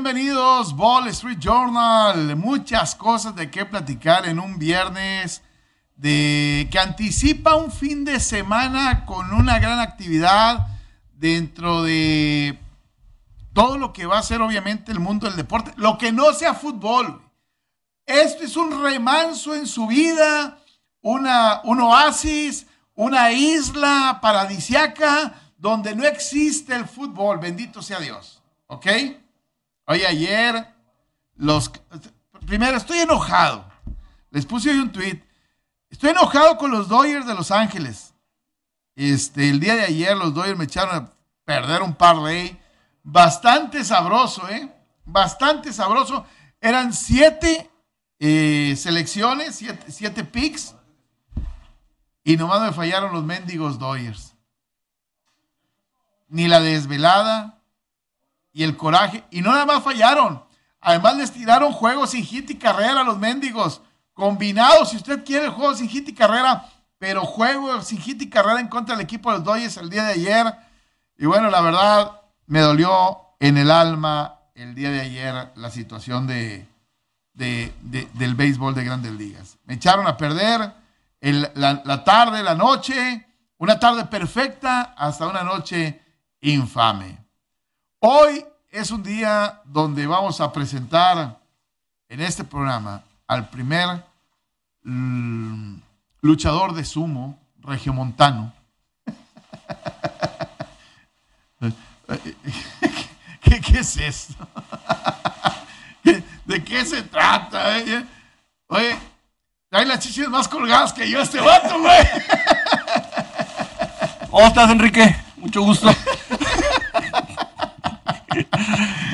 Bienvenidos, Ball Street Journal. Muchas cosas de qué platicar en un viernes de que anticipa un fin de semana con una gran actividad dentro de todo lo que va a ser obviamente el mundo del deporte, lo que no sea fútbol. Esto es un remanso en su vida, una, un oasis, una isla paradisiaca donde no existe el fútbol, bendito sea Dios. ¿Ok? Hoy ayer, los... Primero, estoy enojado. Les puse hoy un tweet. Estoy enojado con los Dodgers de Los Ángeles. Este, el día de ayer los Dodgers me echaron a perder un par de bastante sabroso, ¿eh? Bastante sabroso. Eran siete eh, selecciones, siete, siete picks. Y nomás me fallaron los mendigos Dodgers. Ni la desvelada y el coraje. Y no nada más fallaron. Además les tiraron juegos sin hit y carrera a los mendigos. Combinados, si usted quiere juegos sin hit y carrera. Pero juego sin hit y carrera en contra del equipo de los Dodgers el día de ayer. Y bueno, la verdad, me dolió en el alma el día de ayer la situación de, del béisbol de grandes ligas. Me echaron a perder la, tarde, la noche, una tarde perfecta hasta una noche infame. Hoy es un día donde vamos a presentar en este programa al primer mm, luchador de sumo regiomontano. ¿Qué, ¿Qué, es esto? ¿De qué se trata? Eh? Oye, hay las chichis más colgadas que yo este vato, güey. ¿Cómo estás, Enrique? Mucho gusto.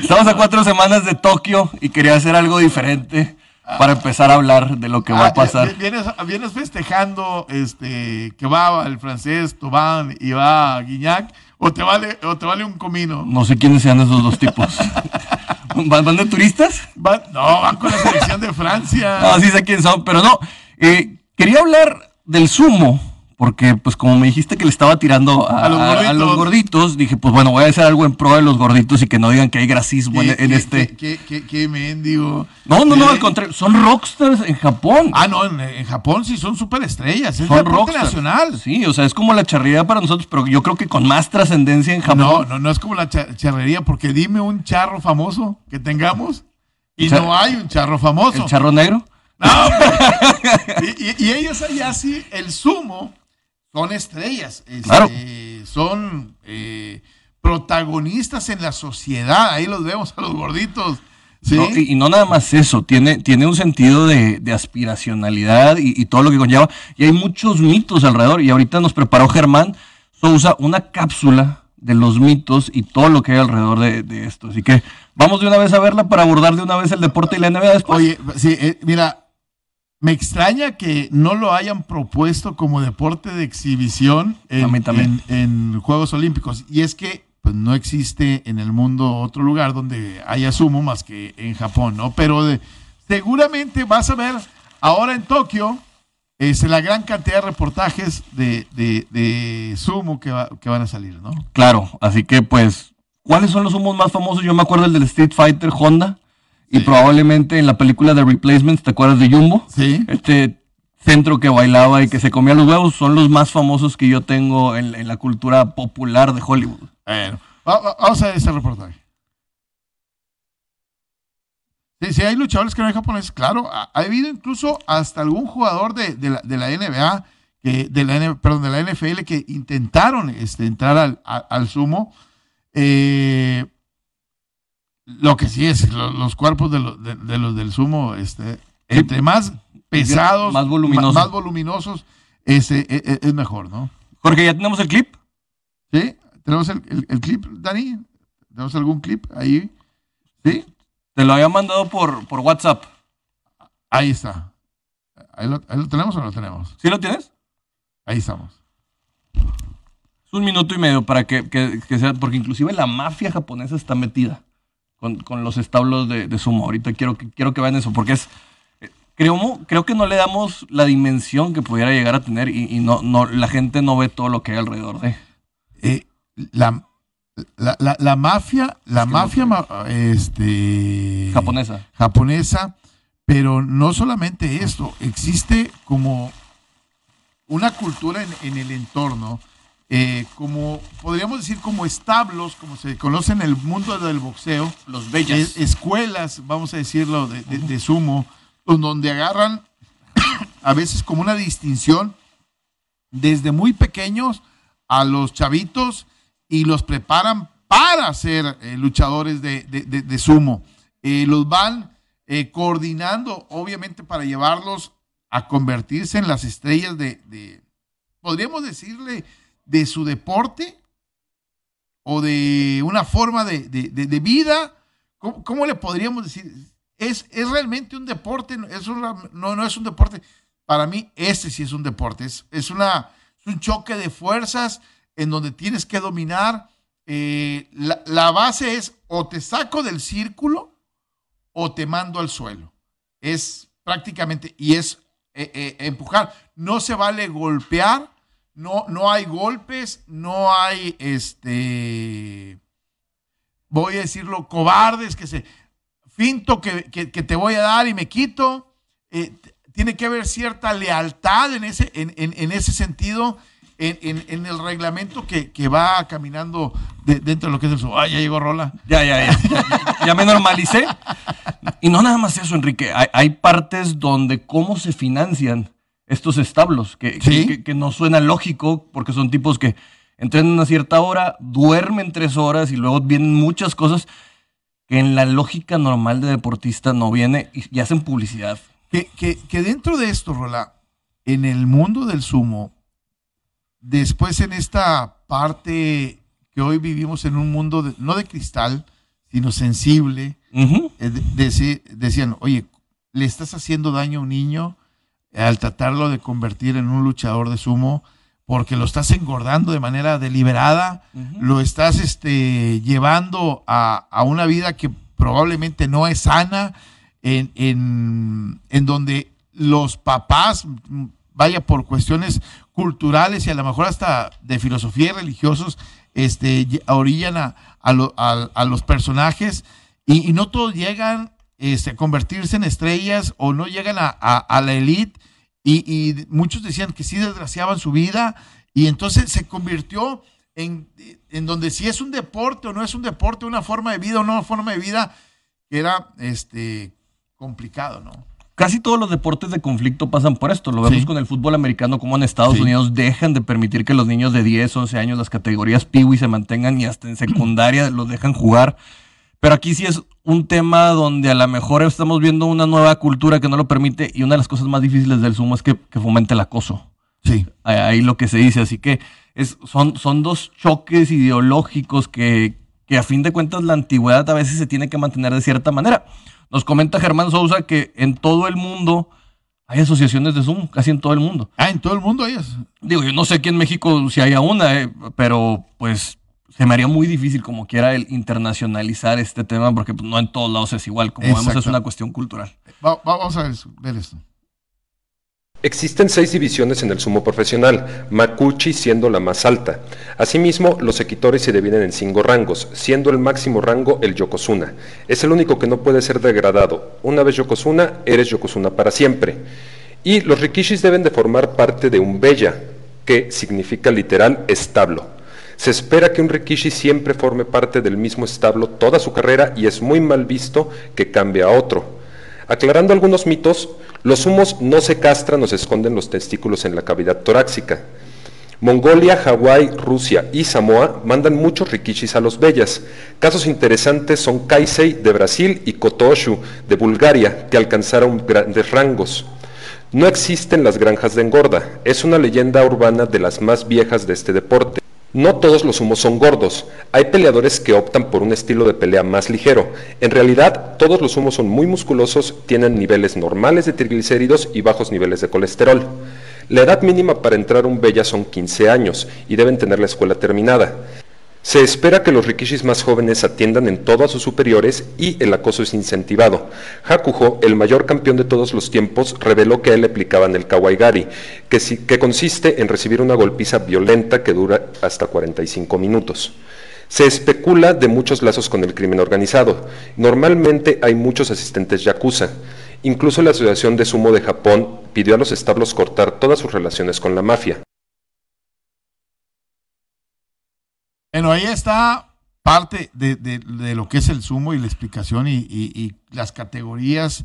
Estamos a cuatro semanas de Tokio y quería hacer algo diferente para empezar a hablar de lo que va a ah, pasar. Vienes, vienes, festejando este, que va el francés Tobán y va Guiñac, o te vale, o te vale un comino. No sé quiénes sean esos dos tipos. ¿Van, de turistas? no, van con la selección de Francia. No, sí sé quién son, pero no. Eh, quería hablar del sumo, porque pues como me dijiste que le estaba tirando a, los, gorditos. dije, pues bueno, voy a hacer algo en pro de los gorditos y que no digan que hay grasismo en, este. Qué, qué, mendigo. No, no, no, al contrario, son rockstars en Japón. Ah, no, en, Japón sí son súper estrellas, es son deporte nacional. Sí, o sea, es como la charrería para nosotros, pero yo creo que con más trascendencia en Japón. No, no, no es como la charrería, porque dime un charro famoso que tengamos y no hay un charro famoso. ¿El charro negro? No, y, y, ellos allá sí, el sumo son estrellas, este, son eh, protagonistas en la sociedad, ahí los vemos a los gorditos. y, no nada más eso, tiene, tiene un sentido de, aspiracionalidad y, todo lo que conlleva. Y hay muchos mitos alrededor. Y ahorita nos preparó Germán Sousa una cápsula de los mitos y todo lo que hay alrededor de, esto. Así que vamos de una vez a verla para abordar de una vez el deporte y la NBA después. Oye, sí, eh, mira, me extraña que no lo hayan propuesto como deporte de exhibición en, Juegos Olímpicos. Y es que pues, no existe en el mundo otro lugar donde haya sumo más que en Japón, ¿no? Pero seguramente vas a ver ahora en Tokio es la gran cantidad de reportajes de, sumo que, que van a salir, ¿no? Claro, así que pues, ¿cuáles son los sumos más famosos? Yo me acuerdo el del Street Fighter Honda y probablemente en la película de Replacements, ¿te acuerdas de Jumbo? Sí. Este centro que bailaba y que se comía los huevos son los más famosos que yo tengo en, la cultura popular de Hollywood. Bueno, vamos a ver ese reportaje. Sí, sí, hay luchadores que no hay japoneses, claro. Ha, habido incluso hasta algún jugador de, la, NBA, que, de la, perdón, de la NFL, que intentaron este, entrar al, al sumo. Eh, lo que sí es, los cuerpos de, los del sumo, este, entre más pesados, más, voluminosos, ese, e, e, es, mejor, ¿no? Jorge, ¿ya tenemos el clip? Sí, tenemos el, clip, Dani. ¿Tenemos algún clip ahí? ¿Sí? Te lo había mandado por, por WhatsApp. Ahí está. ¿Ahí lo, tenemos o no lo tenemos? ¿Sí lo tienes? Ahí estamos. Es un minuto y medio para que, que sea, porque inclusive la mafia japonesa está metida con, los establos de, sumo. Ahorita quiero, quiero que vean eso, porque es. Eh, creo, creo que no le damos la dimensión que pudiera llegar a tener y, no, no, la gente no ve todo lo que hay alrededor de. Eh, la, La, la- la mafia, la Es que mafia ma- este, Japonesa. japonesa, pero no solamente esto, existe como una cultura en, en el entorno, eh, como podríamos decir como establos, como se conoce en el mundo del boxeo, Los es- escuelas, vamos a decirlo, de, de- de sumo, donde agarran a veces como una distinción desde muy pequeños a los chavitos y los preparan para ser eh, luchadores de, de- sumo. Eh, los van eh, coordinando, obviamente, para llevarlos a convertirse en las estrellas de, de- podríamos decirle, de su deporte o de una forma de, de- vida. ¿Cómo, cómo le podríamos decir? Es, es realmente un deporte, no- no, es un deporte. Para mí, este sí es un deporte. Es, es, una, un choque de fuerzas en donde tienes que dominar. eh, la, la base es o te saco del círculo o te mando al suelo. Es prácticamente, y es eh, eh, empujar. No se vale golpear, no, no hay golpes, no hay, este, voy a decirlo, cobardes que se, finto que, que- te voy a dar y me quito. Eh, tiene que haber cierta lealtad en ese, en, en- en ese sentido. En, el reglamento que, que va caminando de- dentro de lo que es el... Ay, ya llegó Rola. Ya, ya, ya, ya. Ya me normalicé. Y no nada más eso, Enrique. Hay, hay partes donde cómo se financian estos establos, que, que- Sí. que- que no suena lógico, porque son tipos que entrenan a cierta hora, duermen tres horas y luego vienen muchas cosas que en la lógica normal de deportista no viene y, y hacen publicidad. Que, dentro de esto, Rola, en el mundo del sumo, después en esta parte que hoy vivimos en un mundo de- no de cristal, sino sensible, eh, de- decían, oye, le estás haciendo daño a un niño al tratarlo de convertir en un luchador de sumo porque lo estás engordando de manera deliberada, lo estás este, llevando a, a una vida que probablemente no es sana, en, en- en donde los papás, vaya por cuestiones culturales y a lo mejor hasta de filosofía y religiosos, este, orillan a, a lo- a- a los personajes y, y no todos llegan este, convertirse en estrellas o no llegan a, a- a la elite y, y muchos decían que sí desgraciaban su vida y entonces se convirtió en, en donde si es un deporte o no es un deporte, una forma de vida o no una forma de vida, era este, complicado, ¿no? Casi todos los deportes de conflicto pasan por esto. Lo vemos Sí. con el fútbol americano, como en Estados Sí. Unidos dejan de permitir que los niños de 10, 11 años, las categorías Piwi se mantengan y hasta en secundaria los dejan jugar. Pero aquí sí es un tema donde a lo mejor estamos viendo una nueva cultura que no lo permite y una de las cosas más difíciles del sumo es que, que fomente el acoso. Sí. Ahí- Ahí lo que se dice. Así que es, son, son dos choques ideológicos que, que a fin de cuentas la antigüedad a veces se tiene que mantener de cierta manera. Nos comenta Germán Sousa que en todo el mundo hay asociaciones de sumo, casi en todo el mundo. Ah, en todo el mundo ellas. Digo, yo no sé aquí en México si haya una, eh, pero pues se me haría muy difícil como quiera el internacionalizar este tema porque pues, no en todos lados es igual. Como vemos es una cuestión cultural. Va- va- vamos a ver, eso- ver esto. Existen seis divisiones en el sumo profesional, Makuchi siendo la más alta. Asimismo, los equitores se dividen en cinco rangos, siendo el máximo rango el Yokozuna. Es el único que no puede ser degradado. Una vez Yokozuna, eres Yokozuna para siempre. Y los Rikishis deben de formar parte de un Beya, que significa literal establo. Se espera que un Rikishi siempre forme parte del mismo establo toda su carrera y es muy mal visto que cambie a otro. Aclarando algunos mitos, los humos no se castran o se esconden los testículos en la cavidad torácica. Mongolia, Hawái, Rusia y Samoa mandan muchos rikishis a los bellas. Casos interesantes son Kaisei de Brasil y Kotoshu de Bulgaria, que alcanzaron grandes rangos. No existen las granjas de engorda, es una leyenda urbana de las más viejas de este deporte. No todos los humos son gordos, hay peleadores que optan por un estilo de pelea más ligero. En realidad, todos los humos son muy musculosos, tienen niveles normales de triglicéridos y bajos niveles de colesterol. La edad mínima para entrar a un Bella son 15 años y deben tener la escuela terminada. Se espera que los rikishis más jóvenes atiendan en todo a sus superiores y el acoso es incentivado. Hakuho, el mayor campeón de todos los tiempos, reveló que a él le aplicaban el kawaigari, que, que consiste en recibir una golpiza violenta que dura hasta 45 minutos. Se especula de muchos lazos con el crimen organizado. Normalmente hay muchos asistentes yakuza. Incluso la Asociación de Sumo de Japón pidió a los establos cortar todas sus relaciones con la mafia. Bueno, ahí está parte de, de- de lo que es el sumo y la explicación y, y- y las categorías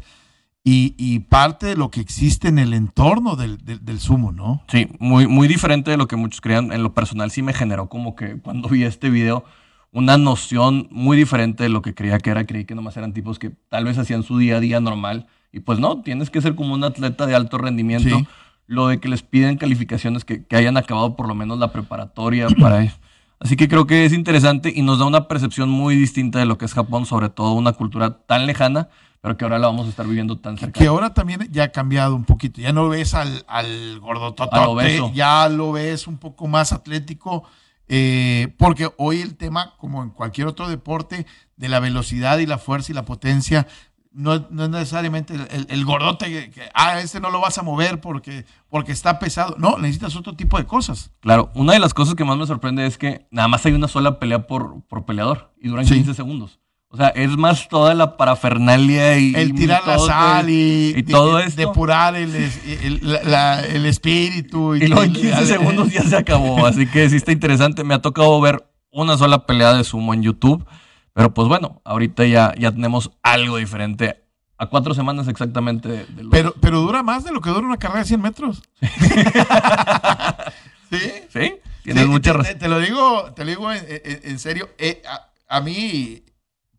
y, y parte de lo que existe en el entorno del, del, del sumo, ¿no? Sí, muy, muy diferente de lo que muchos creían. En lo personal sí me generó como que cuando vi este video una noción muy diferente de lo que creía que era. Creí que nomás eran tipos que tal vez hacían su día a día normal. Y pues no, tienes que ser como un atleta de alto rendimiento. Sí. Lo de que les piden calificaciones que, que hayan acabado por lo menos la preparatoria para eso. Así que creo que es interesante y nos da una percepción muy distinta de lo que es Japón, sobre todo una cultura tan lejana, pero que ahora la vamos a estar viviendo tan cerca. Que ahora también ya ha cambiado un poquito. Ya no ves al, al gordototote, ya lo ves un poco más atlético. eh, porque hoy el tema, como en cualquier otro deporte, de la velocidad y la fuerza y la potencia, no, es- no es necesariamente el, el- el gordote que, que, ah, este no lo vas a mover porque, porque está pesado. No, necesitas otro tipo de cosas. Claro, una de las cosas que más me sorprende es que nada más hay una sola pelea por, por peleador y duran Sí. 15 segundos. O sea, es más toda la parafernalia y. El y tirar la todo sal y, y todo de- esto. depurar el, el- la- el espíritu. Y luego en y- 15 segundos ya se acabó. Así que sí está interesante. Me ha tocado ver una sola pelea de sumo en YouTube. Pero pues bueno, ahorita ya, ya tenemos algo diferente. A cuatro semanas exactamente de, de los- Pero, pero dura más de lo que dura una carrera de 100 metros. ¿Sí? Sí, tienes Sí, mucha te, razón. te lo digo, te lo digo en, en- en serio. Eh, a, a mí,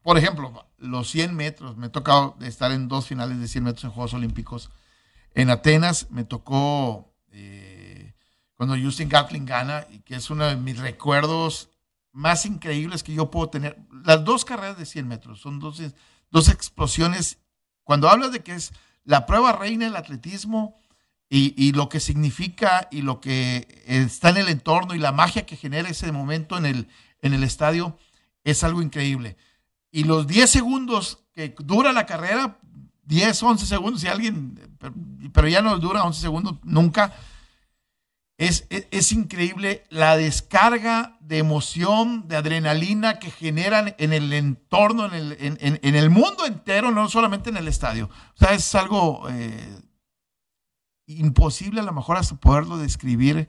por ejemplo, los 100 metros, me ha tocado estar en dos finales de 100 metros en Juegos Olímpicos. En Atenas me tocó eh, cuando Justin Gatlin gana, y que es uno de mis recuerdos más increíbles que yo puedo tener. Las dos carreras de 100 metros son dos, dos explosiones. Cuando hablas de que es la prueba reina del atletismo y, y lo que significa y lo que está en el entorno y la magia que genera ese momento en el, en el estadio es algo increíble. Y los 10 segundos que dura la carrera, 10, 11 segundos, si alguien, pero, pero ya no dura 11 segundos nunca, es, es, es, increíble la descarga de emoción, de adrenalina que generan en el entorno, en el, en, en, en el mundo entero, no solamente en el estadio. O sea, es algo eh, imposible a lo mejor hasta poderlo describir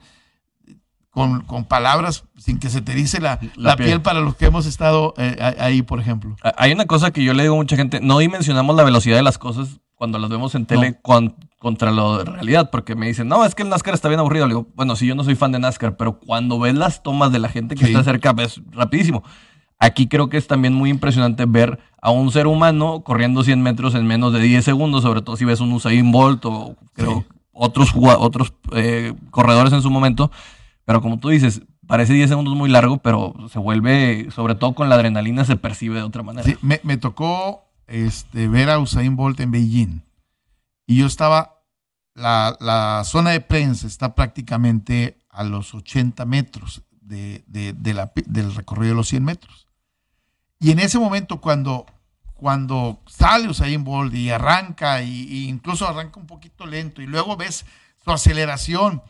con, con, palabras sin que se te dice la, la, la piel. piel. para los que hemos estado eh, ahí, por ejemplo. Hay una cosa que yo le digo a mucha gente, no dimensionamos la velocidad de las cosas cuando las vemos en tele no. Contra lo de realidad, porque me dicen, no, es que el NASCAR está bien aburrido. Le digo, bueno, si yo no soy fan de NASCAR, pero cuando ves las tomas de la gente que sí. está cerca, ves rapidísimo. Aquí creo que es también muy impresionante ver a un ser humano corriendo 100 metros en menos de 10 segundos, sobre todo si ves un Usain Bolt o creo sí. otros, otros eh, corredores en su momento. Pero como tú dices, parece 10 segundos muy largo, pero se vuelve, sobre todo con la adrenalina, se percibe de otra manera. Sí, me, me tocó este, ver a Usain Bolt en Beijing. Y yo estaba, la, la zona de prensa está prácticamente a los 80 metros de, de, de la, del recorrido de los 100 metros. Y en ese momento, cuando, cuando sale Usain Bolt y arranca, y, y incluso arranca un poquito lento, y luego ves su aceleración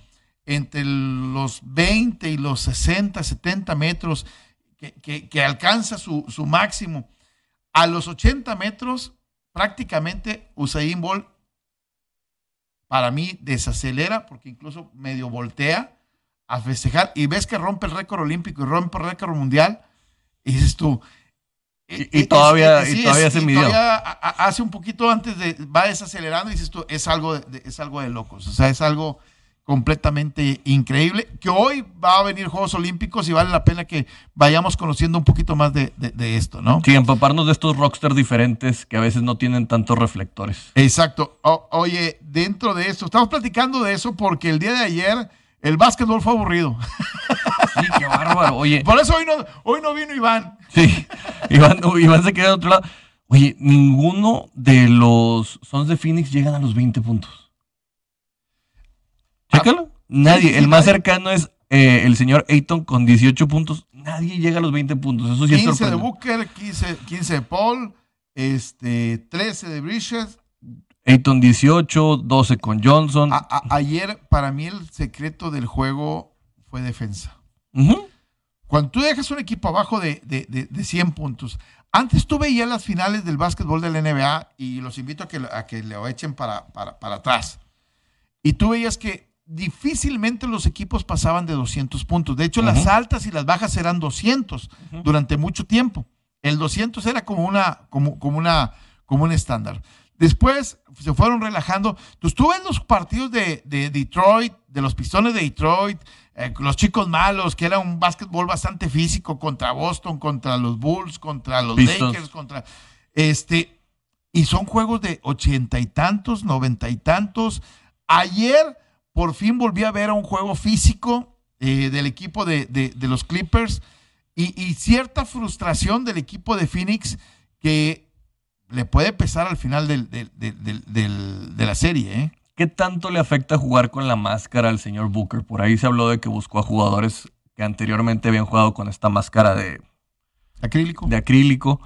entre los 20 y los 60, 70 metros, que, que, que alcanza su, su máximo. A los 80 metros, prácticamente Usain Bolt, para mí, desacelera, porque incluso medio voltea a festejar, y ves que rompe el récord olímpico y rompe el récord mundial, y dices tú... Y, y todavía, es, y todavía es, se. Todavía hace un poquito antes de, va desacelerando y dices tú, es algo de, es algo de locos, o sea, es algo completamente increíble, que hoy va a venir Juegos Olímpicos y vale la pena que vayamos conociendo un poquito más de, de, de, esto, ¿no? Sí, empaparnos de estos rockstars diferentes que a veces no tienen tantos reflectores. Exacto. O, oye, dentro de esto, estamos platicando de eso porque el día de ayer el básquetbol fue aburrido. Sí, qué bárbaro. Oye. Por eso hoy no, hoy no vino Iván. Sí, Iván, Iván se queda de otro lado. Oye, ninguno de los Sons de Phoenix llegan a los 20 puntos. Chécalo. Nadie. El más cercano es eh, el señor Ayton con 18 puntos. Nadie llega a los 20 puntos. Eso sí 15 de Booker, 15, 15, de Paul, este, 13 de Bridges. Ayton 18, 12 con Johnson. A, a, ayer, para mí, el secreto del juego fue defensa. Uh -huh. Cuando tú dejas un equipo abajo de, de, de, 100 puntos, antes tú veías las finales del básquetbol de la NBA y los invito a que, a que lo echen para, para, para atrás. Y tú veías que difícilmente los equipos pasaban de 200 puntos. De hecho, las altas y las bajas eran 200 durante mucho tiempo. El 200 era como una, como, como una, como un estándar. Después se fueron relajando. Entonces, tú ves los partidos de, Detroit, de los Pistones de Detroit, eh, los chicos malos, que era un básquetbol bastante físico contra Boston, contra los Bulls, contra los Lakers, contra este. Y son juegos de ochenta y tantos, noventa y tantos. Ayer por fin volví a ver a un juego físico eh, del equipo de, los Clippers y, cierta frustración del equipo de Phoenix que le puede pesar al final de la serie. ¿eh? ¿Qué tanto le afecta jugar con la máscara al señor Booker? Por ahí se habló de que buscó a jugadores que anteriormente habían jugado con esta máscara de acrílico. De acrílico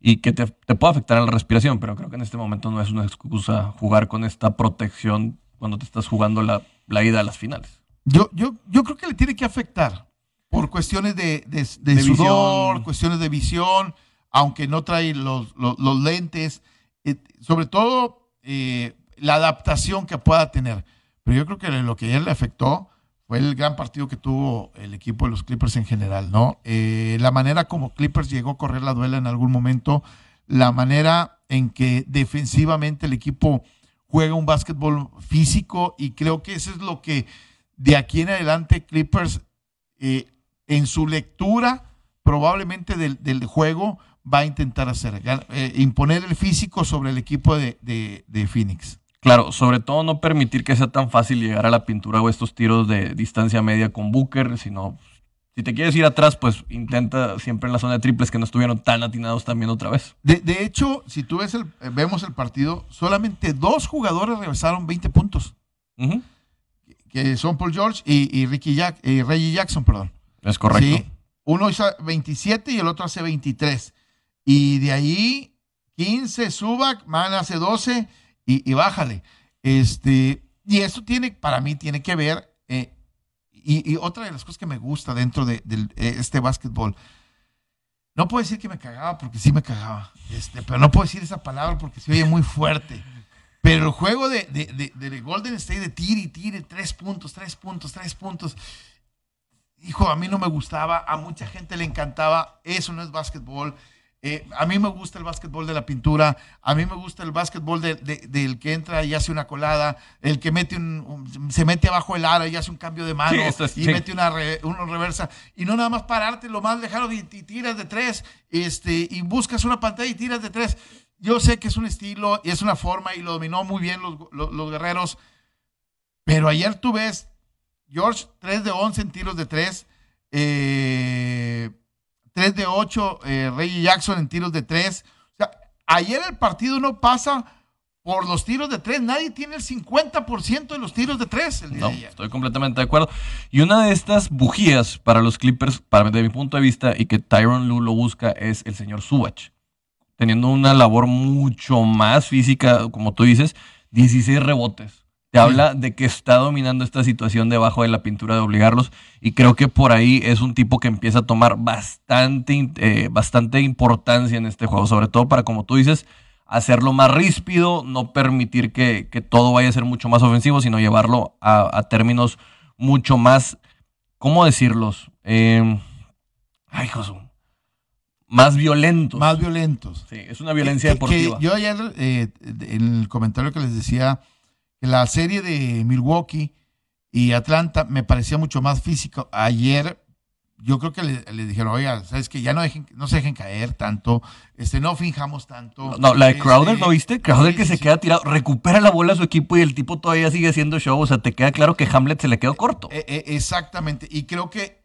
y que te, te puede afectar en la respiración, pero creo que en este momento no es una excusa jugar con esta protección cuando te estás jugando la, ida a las finales. Yo, yo, yo creo que le tiene que afectar por cuestiones de, de, sudor, cuestiones de visión, aunque no trae los, los, lentes, eh, sobre todo eh, la adaptación que pueda tener. Pero yo creo que lo que ayer le afectó fue el gran partido que tuvo el equipo de los Clippers en general, ¿no? Eh, la manera como Clippers llegó a correr la duela en algún momento, la manera en que defensivamente el equipo juega un básquetbol físico y creo que eso es lo que de aquí en adelante Clippers eh, en su lectura probablemente del, juego va a intentar hacer, eh, imponer el físico sobre el equipo de, de, Phoenix. Claro, sobre todo no permitir que sea tan fácil llegar a la pintura o estos tiros de distancia media con Booker, sino si te quieres ir atrás, pues intenta siempre en la zona de triples que no estuvieron tan atinados también otra vez. De, hecho, si tú ves el, vemos el partido, solamente dos jugadores regresaron 20 puntos. Que son Paul George y, Ricky Jack, y Reggie Jackson, perdón. Es correcto. uno hizo 27 y el otro hace 23. Y de ahí, 15 Subac, Man hace 12 y, bájale. Este, y eso tiene, para mí, tiene que ver y, otra de las cosas que me gusta dentro de, eh, este básquetbol, no puedo decir que me cagaba porque sí me cagaba, este, pero no puedo decir esa palabra porque se oye muy fuerte. Pero el juego de, de, Golden State de tire y tire, tres puntos, tres puntos, tres puntos. Hijo, a mí no me gustaba, a mucha gente le encantaba. Eso no es básquetbol. Eh, a mí me gusta el básquetbol de la pintura, a mí me gusta el básquetbol del que entra y hace una colada, el que mete un, se mete abajo el aro y hace un cambio de mano y mete una, reversa. Y no nada más pararte lo más lejano y, tiras de tres este, y buscas una pantalla y tiras de tres. Yo sé que es un estilo y es una forma y lo dominó muy bien los, los guerreros, pero ayer tú ves George 3 de 11 en tiros de tres. Eh, 3 de 8, eh, Reggie Jackson en tiros de 3. O sea, ayer el partido no pasa por los tiros de 3. Nadie tiene el 50% de los tiros de 3 no, Estoy completamente de acuerdo. Y una de estas bujías para los Clippers, para, desde mi punto de vista, y que Tyron Lue lo busca, es el señor Subach. Teniendo una labor mucho más física, como tú dices, 16 rebotes te habla de que está dominando esta situación debajo de la pintura de obligarlos y creo que por ahí es un tipo que empieza a tomar bastante, eh, bastante importancia en este juego, sobre todo para, como tú dices, hacerlo más ríspido, no permitir que, todo vaya a ser mucho más ofensivo, sino llevarlo a, términos mucho más, ¿cómo decirlos? Em, ay, Josu. Más violentos. Más violentos. Sí, es una violencia deportiva. yo ayer, eh, en el comentario que les decía, la serie de Milwaukee y Atlanta me parecía mucho más físico. Ayer yo creo que le, dijeron, oiga, sabes que ya no, dejen, no se dejen caer tanto, este, no finjamos tanto. No, la de Crowder, ¿no viste? Crowder que se queda tirado, recupera la bola a su equipo y el tipo todavía sigue haciendo show. O sea, te queda claro que Hamlet se le quedó corto. E, e, exactamente. Y creo que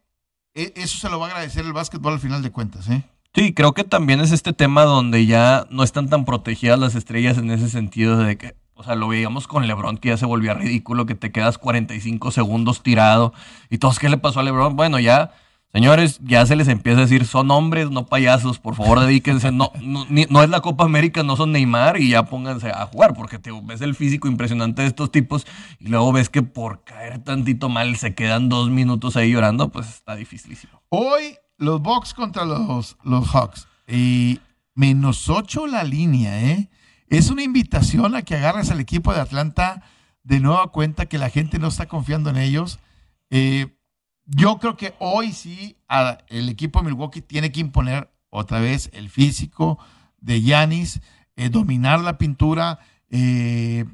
e, eso se lo va a agradecer el básquetbol al final de cuentas, ¿eh? Sí, creo que también es este tema donde ya no están tan protegidas las estrellas en ese sentido de que o sea, lo veíamos con LeBron que ya se volvía ridículo, que te quedas 45 segundos tirado y todos, ¿qué le pasó a LeBron? Bueno, ya, señores, ya se les empieza a decir, son hombres, no payasos, por favor dedíquense, no, no, es la Copa América, no son Neymar y ya pónganse a jugar, porque te ves el físico impresionante de estos tipos y luego ves que por caer tantito mal se quedan dos minutos ahí llorando, pues está dificilísimo. Hoy los Bucks contra los, los Hawks. Y menos 8 la línea, ¿eh? Es una invitación a que agarres al equipo de Atlanta de nueva cuenta que la gente no está confiando en ellos. Eh, yo creo que hoy sí el equipo de Milwaukee tiene que imponer otra vez el físico de Yanis, eh, dominar la pintura, eh,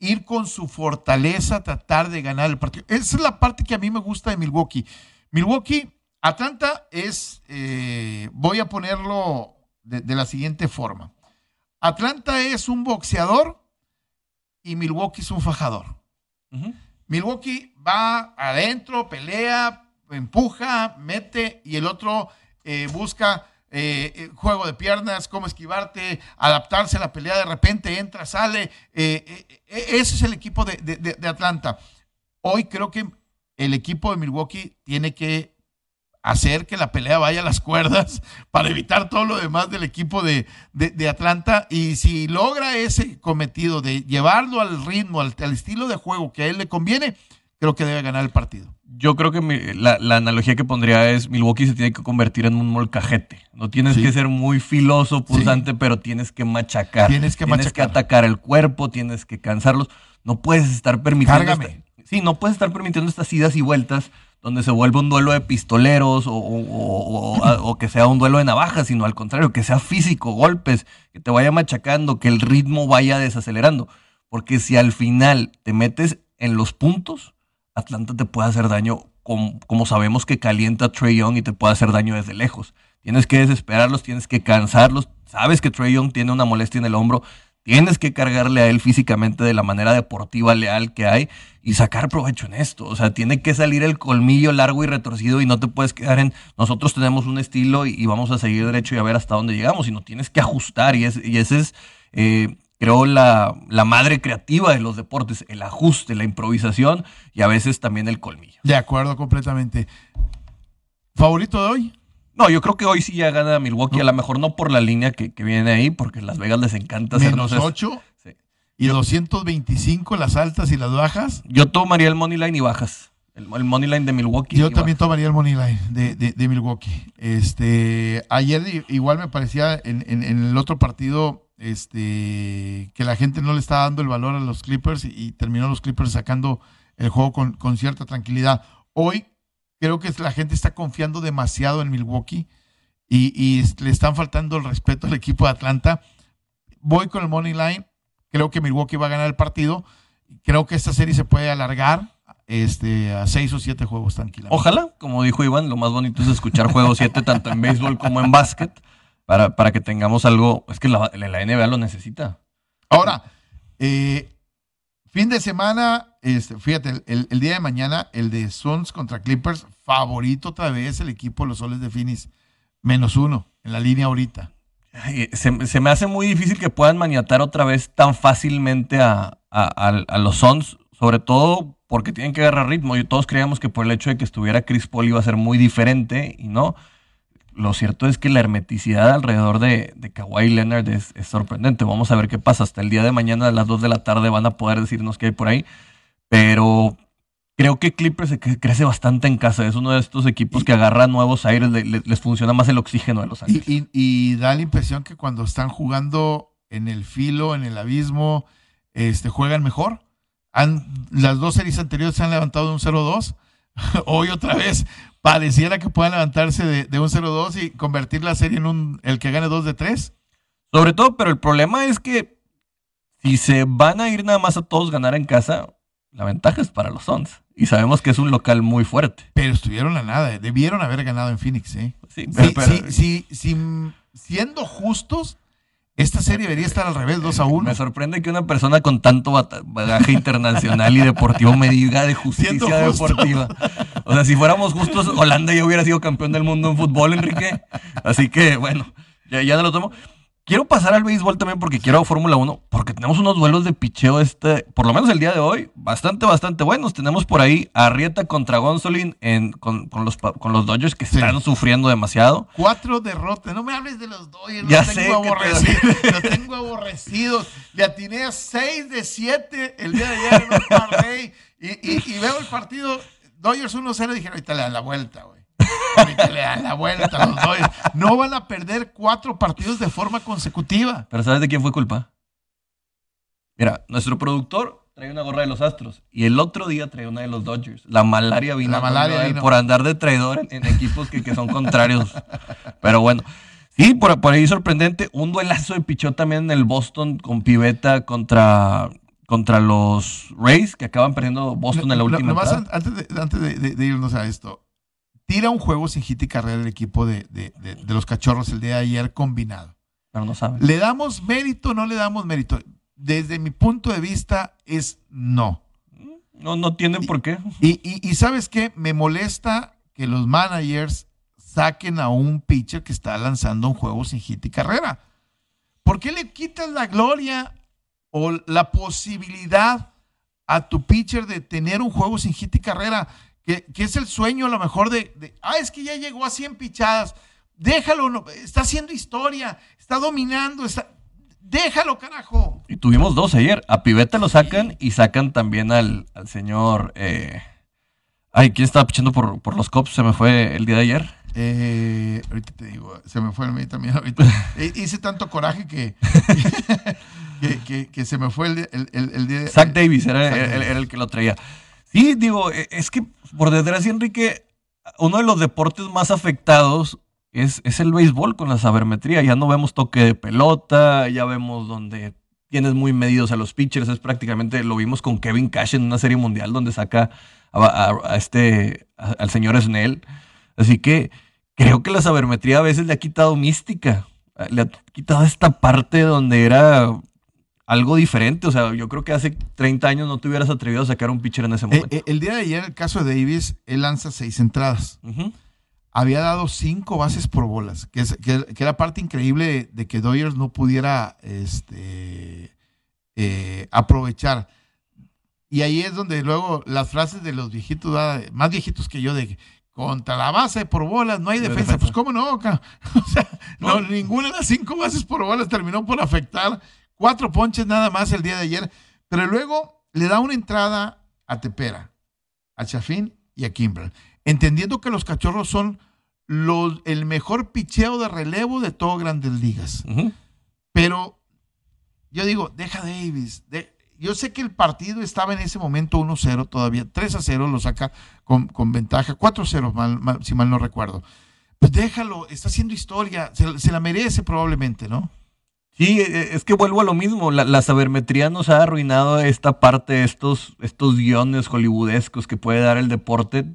ir con su fortaleza, tratar de ganar el partido. Esa es la parte que a mí me gusta de Milwaukee. Milwaukee, Atlanta es, voy a ponerlo de la siguiente forma. Atlanta es un boxeador y Milwaukee es un fajador. Milwaukee va adentro, pelea, empuja, mete y el otro eh, busca eh, eh, juego de piernas, cómo esquivarte, adaptarse a la pelea, de repente entra, sale. ese es el equipo de Atlanta. Hoy creo que el equipo de Milwaukee tiene que hacer que la pelea vaya a las cuerdas para evitar todo lo demás del equipo de, Atlanta. Y si logra ese cometido de llevarlo al ritmo, al, estilo de juego que a él le conviene, creo que debe ganar el partido. Yo creo que la, analogía que pondría es Milwaukee se tiene que convertir en un molcajete. No tienes que ser muy filoso, pulsante, pero tienes que machacar. Tienes que tienes que atacar el cuerpo, tienes que cansarlos. No puedes estar permitiendo. Sí, no puedes estar permitiendo estas idas y vueltas donde se vuelve un duelo de pistoleros o, que sea un duelo de navajas, sino al contrario, que sea físico, golpes, que te vaya machacando, que el ritmo vaya desacelerando. Porque si al final te metes en los puntos, Atlanta te puede hacer daño, como, como sabemos que calienta Trey Young y te puede hacer daño desde lejos. Tienes que desesperarlos, tienes que cansarlos. Sabes que Trey Young tiene una molestia en el hombro, Tienes que cargarle a él físicamente de la manera deportiva leal que hay y sacar provecho en esto. O sea, tiene que salir el colmillo largo y retorcido y no te puedes quedar en nosotros tenemos un estilo y, vamos a seguir derecho y a ver hasta dónde llegamos, sino tienes que ajustar y, es, y ese es, eh, creo, la, la madre creativa de los deportes, el ajuste, la improvisación y a veces también el colmillo. De acuerdo, completamente. ¿Favorito de hoy? No, yo creo que hoy sí ya gana Milwaukee, a lo mejor no por la línea que, viene ahí, porque Las Vegas les encanta hacer Menos 8 y 225 las altas y las bajas. Yo tomaría el money line y bajas. El, money line de Milwaukee. Yo también tomaría el money line de, Milwaukee. Este, ayer igual me parecía en, el otro partido este, que la gente no le estaba dando el valor a los Clippers y, terminó los Clippers sacando el juego con, con cierta tranquilidad. Hoy Creo que la gente está confiando demasiado en Milwaukee y, le están faltando el respeto al equipo de Atlanta. Voy con el money line. Creo que Milwaukee va a ganar el partido. Creo que esta serie se puede alargar este, a seis o siete juegos tranquilamente. Ojalá, como dijo Iván, lo más bonito es escuchar juegos siete tanto en béisbol como en básquet para, para que tengamos algo. Es que la, la NBA lo necesita. Ahora, eh, Fin de semana, este, fíjate, el, día de mañana, el de Suns contra Clippers, favorito otra vez el equipo de los soles de Finis, menos uno en la línea ahorita. se, me hace muy difícil que puedan maniatar otra vez tan fácilmente a, los Suns, sobre todo porque tienen que agarrar ritmo. Y todos creíamos que por el hecho de que estuviera Chris Paul iba a ser muy diferente y no lo cierto es que la hermeticidad alrededor de, de Kawhi Leonard es, sorprendente. Vamos a ver qué pasa. Hasta el día de mañana a las 2 de la tarde van a poder decirnos qué hay por ahí. Pero creo que Clippers se crece bastante en casa. Es uno de estos equipos que agarra nuevos aires, les funciona más el oxígeno de los aires. Y, da la impresión que cuando están jugando en el filo, en el abismo, este, juegan mejor. Han, las dos series anteriores se han levantado de un 0-2. Hoy otra vez pareciera que puedan levantarse de, un 0-2 y convertir la serie en un el que gane 2 de 3. Sobre todo, pero el problema es que si se van a ir nada más a todos ganar en casa, la ventaja es para los Suns. Y sabemos que es un local muy fuerte. Pero estuvieron a nada, debieron haber ganado en Phoenix, ¿eh? Sí, sí, sí, siendo justos, esta serie debería estar al revés, 2 a 1. Me sorprende que una persona con tanto bagaje internacional y deportivo me diga de justicia deportiva. O sea, si fuéramos justos, Holanda ya hubiera sido campeón del mundo en fútbol, Enrique. Así que, bueno, ya, ya lo tomo. Quiero pasar al béisbol también porque quiero Fórmula 1, porque tenemos unos duelos de picheo este, por lo menos el día de hoy, bastante, bastante buenos. Tenemos por ahí a Arrieta contra Gonzolin en, con, los, con los Dodgers que están sufriendo demasiado. Cuatro derrotas, no me hables de los Dodgers, ya los tengo aborrecidos. Los tengo aborrecidos. Le atiné a 6 de 7 el día de ayer en un y, y veo el partido Dodgers 1-0 y dije, ahorita le dan la vuelta, güey. ahorita le dan la vuelta a los Dodgers. No van a perder cuatro partidos de forma consecutiva. Pero ¿sabes de quién fue culpa? Mira, nuestro productor trae una gorra de los Astros y el otro día trae una de los Dodgers. La malaria vino, La malaria ¿no? vino. por andar de traidor en, en equipos que, que son contrarios. Pero bueno, sí, por, por ahí sorprendente. Un duelazo de pichó también en el Boston con Pivetta contra, contra los Rays que acaban perdiendo Boston en la última nomás antes, de, antes de- de- de irnos a esto, tira un juego sin hit y carrera el equipo de, de- de- de los cachorros el día de ayer combinado. Pero no saben. ¿Le damos mérito o no le damos mérito? Desde mi punto de vista es no. No, no tienen por qué. Y, y- y ¿sabes qué? Me molesta que los managers saquen a un pitcher que está lanzando un juego sin hit y carrera. ¿Por qué le quitas la gloria o la posibilidad a tu pitcher de tener un juego sin hit y carrera? Que, que es el sueño a lo mejor de, de, ah, es que ya llegó a 100 pichadas. Déjalo, no, está haciendo historia, está dominando, está... Déjalo, carajo. Y tuvimos dos ayer. A Pivetta lo sacan y sacan también al, al señor. eh, Ay, ¿quién estaba pichando por, por los Cops? Se me fue el día de ayer. Eh, ahorita te digo, se me fue el mío también ahorita. Eh, Hice tanto coraje que, que, que- que se me fue el, el, el- el día de... Zach Davis era, Zach era- Davis. era el que lo traía. Sí, digo, eh, es que por desgracia, Enrique, uno de los deportes más afectados es, es el béisbol con la sabermetría. Ya no vemos toque de pelota, ya vemos donde tienes muy medidos a los pitchers. Es prácticamente, lo vimos con Kevin Cash en una serie mundial donde saca a, este, al señor Snell. Así que creo que la sabermetría a veces le ha quitado mística. Le ha quitado esta parte donde era algo diferente. O sea, yo creo que hace 30 años no te hubieras atrevido a sacar un pitcher en ese Eh, momento. eh, el día de ayer, el caso de Davis, él lanza seis entradas. Había dado cinco bases por bolas, que, es, que, que era parte increíble de, que Dodgers no pudiera este, eh, aprovechar. Y ahí es donde luego las frases de los viejitos, más viejitos que yo, de contra la base por bolas no hay defensa. defensa. Pues, ¿cómo no? O sea, no, No. ninguna de las cinco bases por bolas terminó por afectar. Cuatro ponches nada más el día de ayer. Pero luego le da una entrada a Tepera, a Chafín y a Kimbrel. Entendiendo que los cachorros son los, el mejor picheo de relevo de todo Grandes Ligas. Pero yo digo, deja Davis. de- yo sé que el partido estaba en ese momento 1-0 todavía. 3-0 lo saca con, con ventaja. 4-0, mal- mal- si mal no recuerdo. Pues déjalo, está haciendo historia. Se, se la merece probablemente, ¿no? Sí, eh, es que vuelvo a lo mismo. La, la sabermetría nos ha arruinado esta parte, estos, estos guiones hollywoodescos que puede dar el deporte.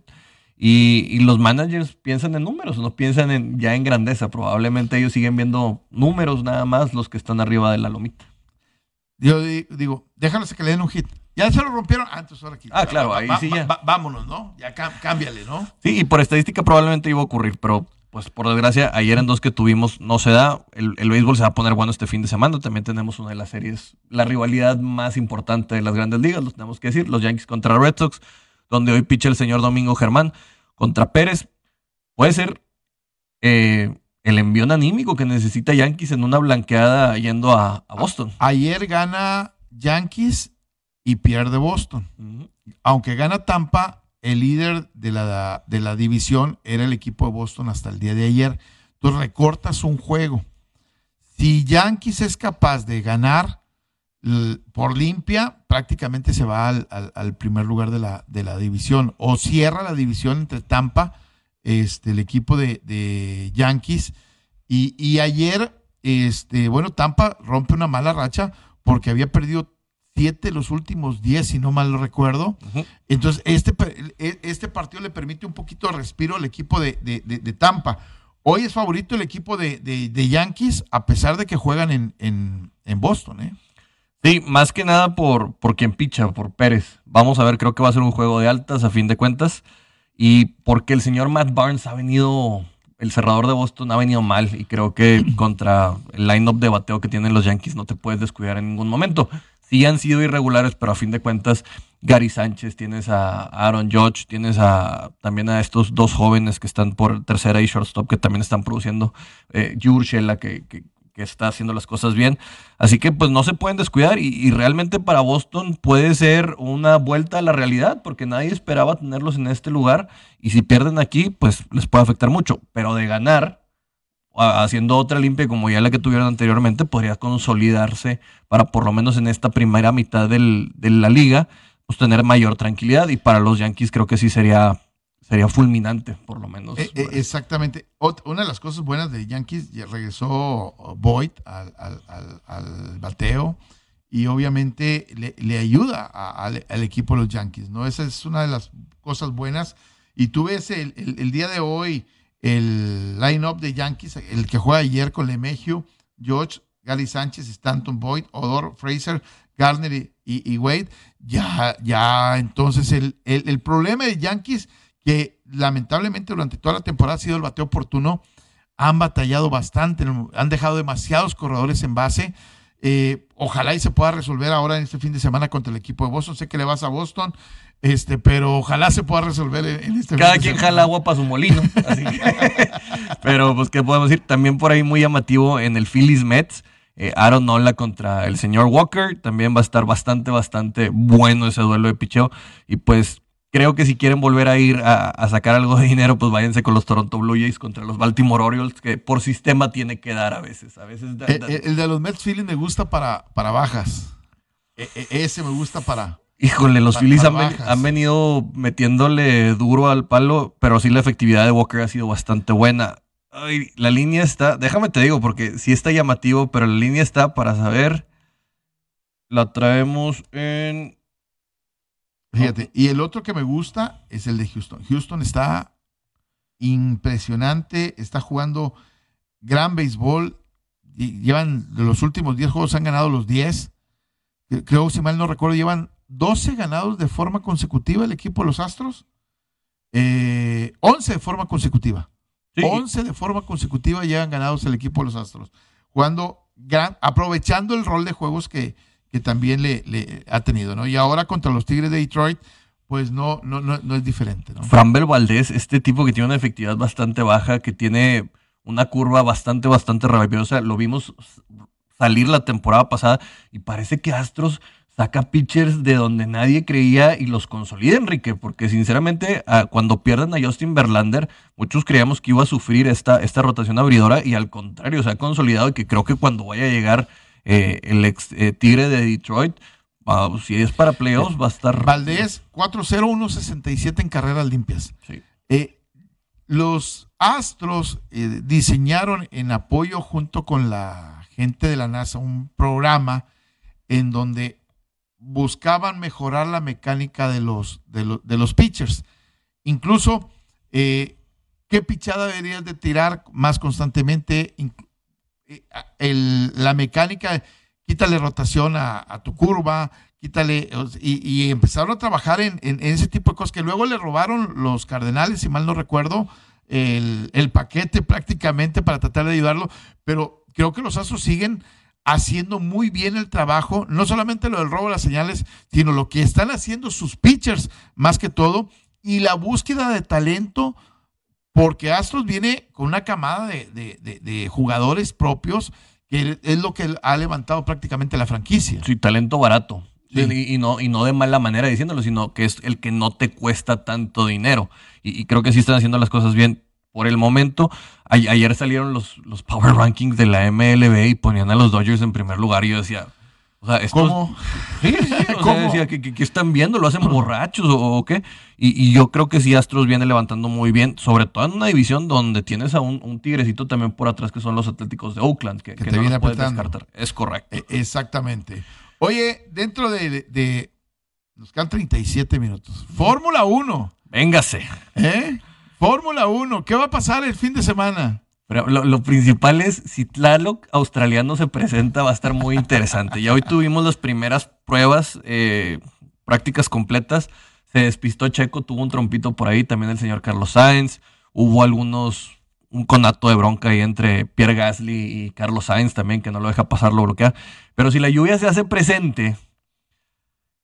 Y, y los managers piensan en números, no piensan en, ya en grandeza. Probablemente ellos siguen viendo números nada más los que están arriba de la lomita. Yo di- digo, déjalos que le den un hit. Ya se lo rompieron. Ah, entonces ahora aquí. Ah, claro, ahí sí ya. vámonos, ¿no? Ya cá- cámbiale, ¿no? Sí, y por estadística probablemente iba a ocurrir, pero pues por desgracia, ayer en dos que tuvimos no se da. El, el béisbol se va a poner bueno este fin de semana. También tenemos una de las series, la rivalidad más importante de las grandes ligas, lo tenemos que decir, los Yankees contra Red Sox, donde hoy picha el señor Domingo Germán contra Pérez. Puede ser eh, el envión anímico que necesita Yankees en una blanqueada yendo a, a Boston. Ayer gana Yankees y pierde Boston. Aunque gana Tampa, el líder de la, de la división era el equipo de Boston hasta el día de ayer. Entonces recortas un juego. Si Yankees es capaz de ganar por limpia, prácticamente se va al, al- al primer lugar de la, de la división. O cierra la división entre Tampa, este, el equipo de, de Yankees. Y, y ayer, este, bueno, Tampa rompe una mala racha porque había perdido siete los últimos diez, si no mal lo recuerdo. Entonces, este, e- este partido le permite un poquito de respiro al equipo de, de- de- de Tampa. Hoy es favorito el equipo de, de- de Yankees, a pesar de que juegan en, en- en Boston. ¿eh? Sí, más que nada por, por quien picha, por Pérez. Vamos a ver, creo que va a ser un juego de altas a fin de cuentas. Y porque el señor Matt Barnes ha venido, el cerrador de Boston ha venido mal. Y creo que contra el line-up de bateo que tienen los Yankees no te puedes descuidar en ningún momento. Sí han sido irregulares, pero a fin de cuentas, Gary Sánchez, tienes a Aaron Judge, tienes a también a estos dos jóvenes que están por tercera y shortstop que también están produciendo. Eh, que que está haciendo las cosas bien. Así que pues no se pueden descuidar y, y, realmente para Boston puede ser una vuelta a la realidad porque nadie esperaba tenerlos en este lugar y si pierden aquí pues les puede afectar mucho. Pero de ganar haciendo otra limpia como ya la que tuvieron anteriormente, podría consolidarse para por lo menos en esta primera mitad del, de la liga, pues tener mayor tranquilidad. Y para los Yankees creo que sí sería, sería fulminante, por lo menos. Eh, eh, exactamente. una de las cosas buenas de Yankees, ya regresó Boyd al, al, bateo y obviamente le, ayuda al, equipo de los Yankees, ¿no? Esa es una de las cosas buenas. Y tú ves el, el día de hoy el line-up de Yankees, el que juega ayer con Lemegio, George, Gary Sánchez, Stanton Boyd, Odor, Fraser, Garner y, Wade, ya, ya, entonces el, el, problema de Yankees, que lamentablemente durante toda la temporada ha sido el bateo oportuno, han batallado bastante, han dejado demasiados corredores en base. Eh, ojalá y se pueda resolver ahora en este fin de semana contra el equipo de Boston. Sé que le vas a Boston, este, pero ojalá se pueda resolver en, este Cada quien jala agua para su molino. pero, pues, ¿qué podemos decir? También por ahí muy llamativo en el Phillies Mets. Eh, Aaron Nola contra el señor Walker. También va a estar bastante, bastante bueno ese duelo de picheo. Y pues creo que si quieren volver a ir a, sacar algo de dinero, pues váyanse con los Toronto Blue Jays contra los Baltimore Orioles, que por sistema tiene que dar a veces. A veces eh, eh, el, de los Mets Phillies me gusta para, para bajas. ese me gusta para, Híjole, los Phillies han, venido metiéndole duro al palo, pero sí la efectividad de Walker ha sido bastante buena. Ay, la línea está, déjame te digo, porque sí está llamativo, pero la línea está para saber. La traemos en. Fíjate, y el otro que me gusta es el de Houston. Houston está impresionante, está jugando gran béisbol. Llevan de los últimos 10 juegos, han ganado los 10. Creo, si mal no recuerdo, llevan 12 ganados de forma consecutiva el equipo de los Astros. Eh, 11 de forma consecutiva. 11 de forma consecutiva llegan ganados el equipo de los Astros. Jugando gran, aprovechando el rol de juegos que, que también le, le, ha tenido, ¿no? Y ahora contra los Tigres de Detroit, pues no, no, no, es diferente, ¿no? Framber Valdés, este tipo que tiene una efectividad bastante baja, que tiene una curva bastante, bastante rabiosa, lo vimos salir la temporada pasada y parece que Astros saca pitchers de donde nadie creía y los consolida, Enrique, porque sinceramente ah, cuando pierden a Justin Verlander, muchos creíamos que iba a sufrir esta, esta rotación abridora y al contrario, se ha consolidado y que creo que cuando vaya a llegar eh, el ex eh, Tigre de Detroit, si es para playoffs, va a estar... Valdés, 4-0-1-67 en carreras limpias. Eh, los Astros diseñaron en apoyo junto con la gente de la NASA un programa en donde buscaban mejorar la mecánica de los, de, los pitchers. Incluso, eh, ¿qué pichada deberías de tirar más constantemente? Eh, la mecánica, quítale rotación a, tu curva, quítale, y, empezaron a trabajar en, ese tipo de cosas que luego le robaron los Cardenales, si mal no recuerdo, el, el paquete prácticamente para tratar de ayudarlo, pero creo que los Astros siguen haciendo muy bien el trabajo, no solamente lo del robo de las señales, sino lo que están haciendo sus pitchers más que todo, y la búsqueda de talento, porque Astros viene con una camada de, jugadores propios, que es lo que ha levantado prácticamente la franquicia. Sí, talento barato. Y, no, y no de mala manera diciéndolo, sino que es el que no te cuesta tanto dinero. Y, y creo que sí están haciendo las cosas bien por el momento. ayer salieron los, los Power Rankings de la MLB y ponían a los Dodgers en primer lugar y yo decía, o sea, ¿Cómo? Sí, sí, o sea, decía, ¿qué, están viendo? ¿Lo hacen borrachos o, qué? Y, yo creo que sí, Astros viene levantando muy bien, sobre todo en una división donde tienes a un, tigrecito también por atrás que son los Atléticos de Oakland, que, te viene puedes descartar. Es correcto. E, exactamente. Oye, dentro de, de nos quedan 37 minutos. Fórmula 1. Véngase. ¿Eh? Fórmula 1, ¿qué va a pasar el fin de semana? Pero lo, principal es, si Tlaloc australiano se presenta, va a estar muy interesante. ya hoy tuvimos las primeras pruebas, eh, prácticas completas. Se despistó Checo, tuvo un trompito por ahí, también el señor Carlos Sainz. Hubo algunos, un conato de bronca ahí entre Pierre Gasly y Carlos Sainz también, que no lo deja pasar, lo bloquea. Pero si la lluvia se hace presente,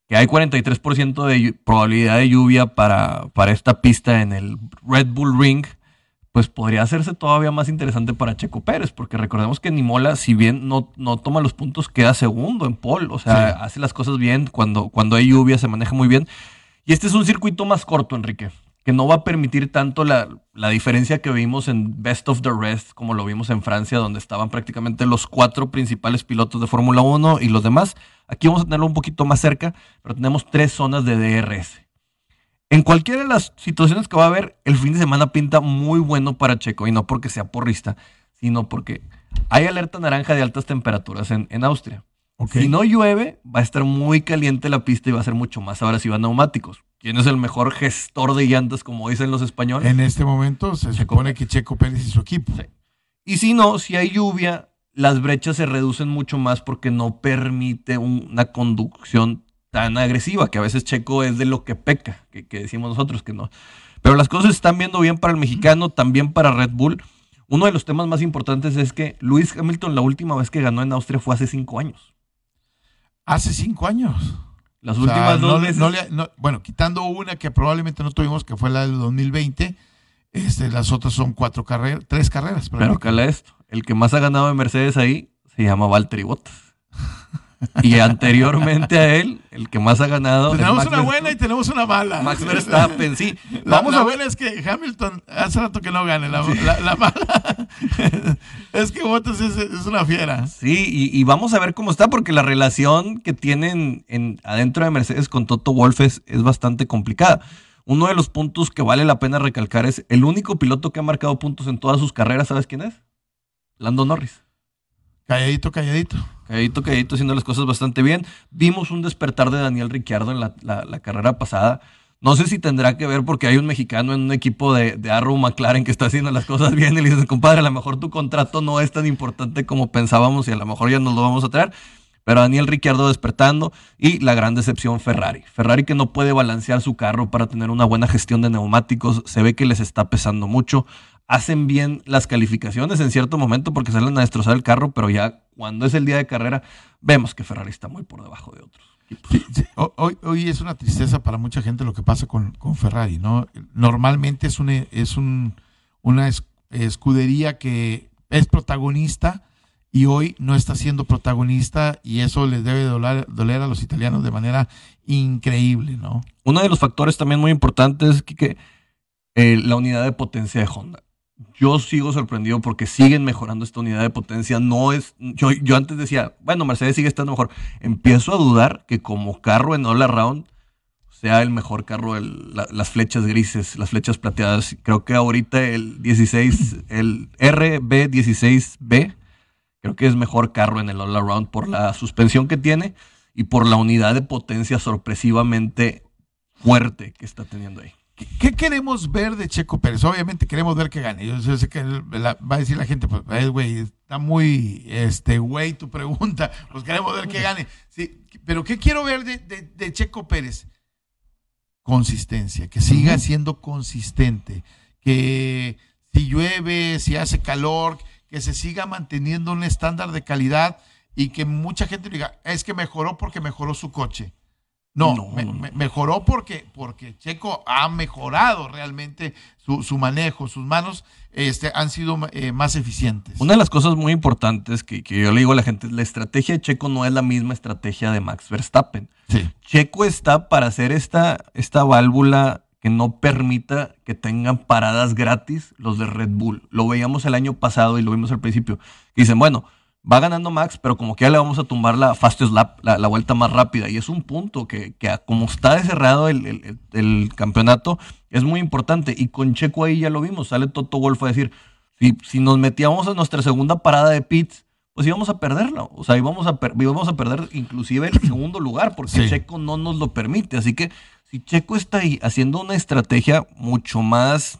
que hay 43% de probabilidad de lluvia para, para esta pista en el Red Bull Ring, pues podría hacerse todavía más interesante para Checo Pérez, porque recordemos que Nimola, si bien no, no toma los puntos, queda segundo en pole, o sea, hace las cosas bien, cuando, cuando hay lluvia se maneja muy bien. Y este es un circuito más corto, Enrique, que no va a permitir tanto la, la diferencia que vimos en Best of the Rest, como lo vimos en Francia, donde estaban prácticamente los cuatro principales pilotos de Fórmula 1 y los demás. Aquí vamos a tenerlo un poquito más cerca, pero tenemos tres zonas de DRS. En cualquiera de las situaciones que va a haber, el fin de semana pinta muy bueno para Checo, y no porque sea porrista, sino porque hay alerta naranja de altas temperaturas en, Austria. Si no llueve, va a estar muy caliente la pista y va a ser mucho más ahora si van neumáticos. ¿Quién es el mejor gestor de llantas, como dicen los españoles? En este momento se supone que Checo Pérez y su equipo. Y si no, si hay lluvia, las brechas se reducen mucho más porque no permite una conducción tan agresiva, que a veces Checo es de lo que peca, que, decimos nosotros que no. Pero las cosas están viendo bien para el mexicano, también para Red Bull. Uno de los temas más importantes es que Luis Hamilton la última vez que ganó en Austria fue hace cinco años. Hace cinco años. Las últimas dos veces. bueno, quitando una que probablemente no tuvimos, que fue la del 2020, este, las otras son cuatro carreras, tres carreras. Pero cala esto, el que más ha ganado de Mercedes ahí se llama Valtteri Bottas. Y anteriormente a él, el que más ha ganado. Tenemos una buena y tenemos una mala. Max Verstappen, sí. Vamos a ver. es que Hamilton hace rato que no gane. La, mala es que Bottas es, una fiera. Sí, y, vamos a ver cómo está, porque la relación que tienen en, adentro de Mercedes con Toto Wolff es, es bastante complicada. Uno de los puntos que vale la pena recalcar es el único piloto que ha marcado puntos en todas sus carreras, ¿sabes quién es? Lando Norris. Calladito, calladito. Calladito, calladito, haciendo las cosas bastante bien. Vimos un despertar de Daniel Ricciardo en la, carrera pasada. No sé si tendrá que ver porque hay un mexicano en un equipo de, de Arrow McLaren que está haciendo las cosas bien y le dices, compadre, a lo mejor tu contrato no es tan importante como pensábamos y a lo mejor ya nos lo vamos a traer. Pero Daniel Ricciardo despertando y la gran decepción Ferrari. Ferrari que no puede balancear su carro para tener una buena gestión de neumáticos. Se ve que les está pesando mucho hacen bien las calificaciones en cierto momento porque salen a destrozar el carro, pero ya cuando es el día de carrera, vemos que Ferrari está muy por debajo de otros. Hoy, hoy, es una tristeza para mucha gente lo que pasa con, Ferrari, ¿no? Normalmente es, una, es un, una escudería que es protagonista y hoy no está siendo protagonista y eso les debe doler, doler a los italianos de manera increíble, ¿no? Uno de los factores también muy importantes es que, eh, la unidad de potencia de Honda yo sigo sorprendido porque siguen mejorando esta unidad de potencia. No es, yo, yo antes decía, bueno, Mercedes sigue estando mejor. Empiezo a dudar que como carro en all around sea el mejor carro, las flechas grises, las flechas plateadas. Creo que ahorita el 16, el RB16B, creo que es mejor carro en el all around por la suspensión que tiene y por la unidad de potencia sorpresivamente fuerte que está teniendo ahí. ¿Qué queremos ver de Checo Pérez? Obviamente queremos ver que gane. Yo sé que va a decir la gente, pues, güey, está muy, este, güey, tu pregunta. Pues queremos ver que gane. Sí, pero ¿qué quiero ver de, Checo Pérez? Consistencia, que siga siendo consistente, que si llueve, si hace calor, que se siga manteniendo un estándar de calidad y que mucha gente diga, es que mejoró porque mejoró su coche. No, mejoró porque, porque Checo ha mejorado realmente su, manejo, sus manos este, han sido eh, más eficientes. Una de las cosas muy importantes que, yo le digo a la gente, la estrategia de Checo no es la misma estrategia de Max Verstappen. Checo está para hacer esta, esta válvula que no permita que tengan paradas gratis los de Red Bull. Lo veíamos el año pasado y lo vimos al principio. dicen, bueno, va ganando Max, pero como que ya le vamos a tumbar la fastest lap, la, vuelta más rápida. Y es un punto que, como está cerrado el, campeonato, es muy importante. Y con Checo ahí ya lo vimos, sale Toto Wolf a decir, si, si nos metíamos en nuestra segunda parada de pits, pues íbamos a perderlo. O sea, íbamos a, íbamos a perder inclusive el segundo lugar, porque Checo no nos lo permite. Así que si Checo está ahí haciendo una estrategia mucho más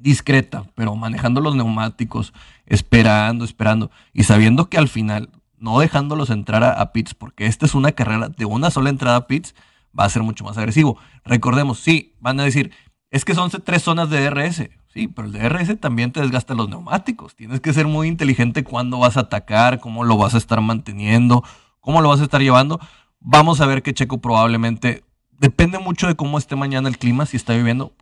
discreta, pero manejando los neumáticos, esperando, esperando y sabiendo que al final, no dejándolos entrar a, pits, porque esta es una carrera de una sola entrada a pits, va a ser mucho más agresivo. Recordemos, sí, van a decir, es que son tres zonas de DRS. Sí, pero el DRS también te desgasta los neumáticos. Tienes que ser muy inteligente cuándo vas a atacar, cómo lo vas a estar manteniendo, cómo lo vas a estar llevando. Vamos a ver que Checo probablemente, depende mucho de cómo esté mañana el clima, si está viviendo,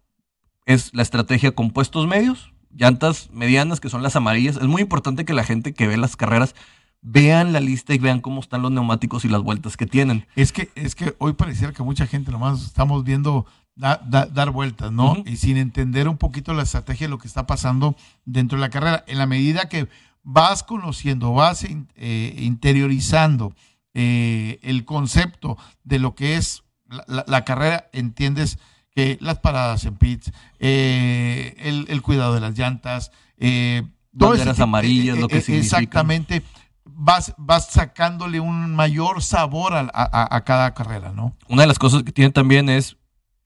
es la estrategia con puestos medios llantas medianas, que son las amarillas. Es muy importante que la gente que ve las carreras vean la lista y vean cómo están los neumáticos y las vueltas que tienen. Es que, es que hoy pareciera que mucha gente nomás estamos viendo dar vueltas, ¿no? Y sin entender un poquito la estrategia de lo que está pasando dentro de la carrera. En la medida que vas conociendo, vas eh, interiorizando eh, el concepto de lo que es la, carrera, entiendes que las paradas en pits, eh, el, cuidado de las llantas, banderas amarillas, lo que significa. Exactamente vas, vas sacándole un mayor sabor a, cada carrera, ¿no? Una de las cosas que tienen también es,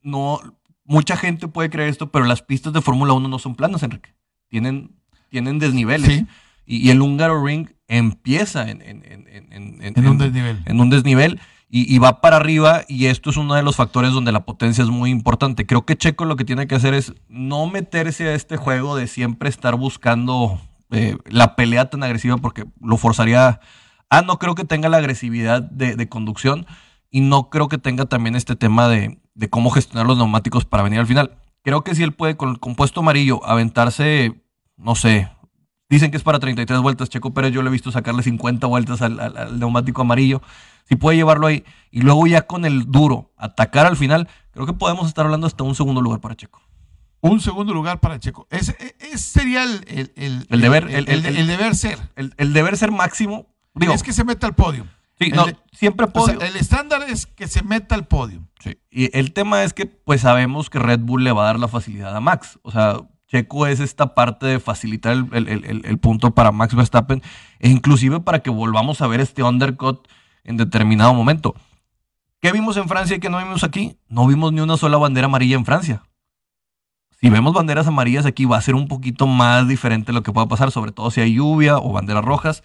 no, mucha gente puede creer esto, pero las pistas de Fórmula 1 no son planas, Enrique. Tienen, tienen desniveles. Y, el húngaro ring empieza en, en, un desnivel. En un desnivel. Y, va para arriba y esto es uno de los factores donde la potencia es muy importante. Creo que Checo lo que tiene que hacer es no meterse a este juego de siempre estar buscando eh, la pelea tan agresiva porque lo forzaría. Ah, no creo que tenga la agresividad de, conducción y no creo que tenga también este tema de, cómo gestionar los neumáticos para venir al final. Creo que si él puede con el compuesto amarillo aventarse, no sé, dicen que es para 33 vueltas. Checo Pérez yo le he visto sacarle 50 vueltas al neumático amarillo. Si puede llevarlo ahí y luego ya con el duro atacar al final, creo que podemos estar hablando hasta un segundo lugar para Checo. Un segundo lugar para Checo. Ese, sería el, el, deber, el, deber ser. El, deber ser máximo. Digo, es que se meta al podio. Sí, no, siempre podio. el estándar es que se meta al podio. Sí. Y el tema es que, pues sabemos que Red Bull le va a dar la facilidad a Max. O sea, Checo es esta parte de facilitar el, punto para Max Verstappen e inclusive para que volvamos a ver este undercut en determinado momento. ¿Qué vimos en Francia y qué no vimos aquí? No vimos ni una sola bandera amarilla en Francia si vemos banderas amarillas aquí va a ser un poquito más diferente lo que pueda pasar, sobre todo si hay lluvia o banderas rojas.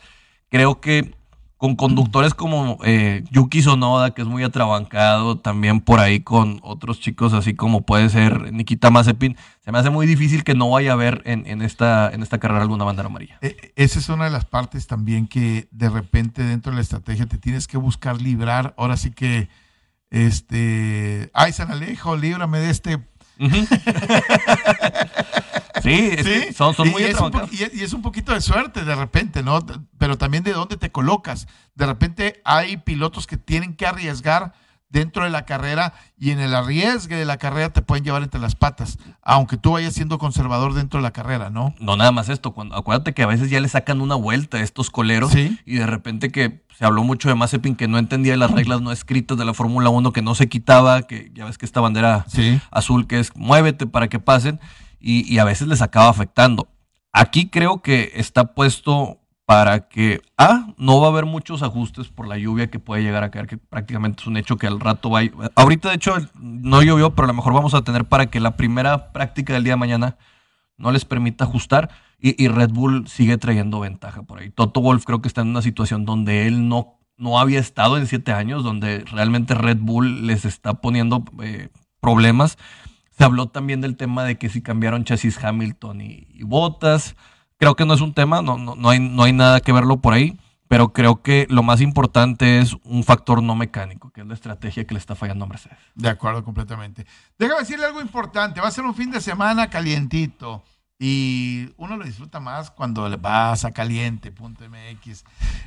Creo que con conductores como eh, Yuki Sonoda, que es muy atrabancado, también por ahí con otros chicos así como puede ser Nikita Mazepin, se me hace muy difícil que no vaya a haber en, esta, en esta carrera alguna bandera amarilla. E, e, esa es una de las partes también que de repente dentro de la estrategia te tienes que buscar librar. Ahora sí que, este, ay, San Alejo, líbrame de este sí, son, muy y y, es un poquito de suerte de repente, ¿no? Pero también de dónde te colocas. De repente hay pilotos que tienen que arriesgar dentro de la carrera y en el arriesgue de la carrera te pueden llevar entre las patas, aunque tú vayas siendo conservador dentro de la carrera, ¿no? No, nada más esto. Cuando, acuérdate que a veces ya le sacan una vuelta a estos coleros y de repente que se habló mucho de Mazepin que no entendía las reglas no escritas de la Fórmula 1, que no se quitaba, que ya ves que esta bandera azul que es muévete para que pasen y, y a veces les acaba afectando. Aquí creo que está puesto para que, A, no va a haber muchos ajustes por la lluvia que puede llegar a caer, que prácticamente es un hecho que al rato va a... Ahorita, de hecho, no llovió, pero a lo mejor vamos a tener para que la primera práctica del día de mañana no les permita ajustar y, Red Bull sigue trayendo ventaja por ahí. Toto Wolf creo que está en una situación donde él no, no había estado en siete años, donde realmente Red Bull les está poniendo eh, problemas. Se habló también del tema de que si cambiaron chasis Hamilton y, Botas Creo que no es un tema, no, no, no, hay, no hay nada que verlo por ahí, pero creo que lo más importante es un factor no mecánico, que es la estrategia que le está fallando a Mercedes. De acuerdo, completamente. Déjame decirle algo importante, va a ser un fin de semana calientito y uno lo disfruta más cuando vas a caliente.mx.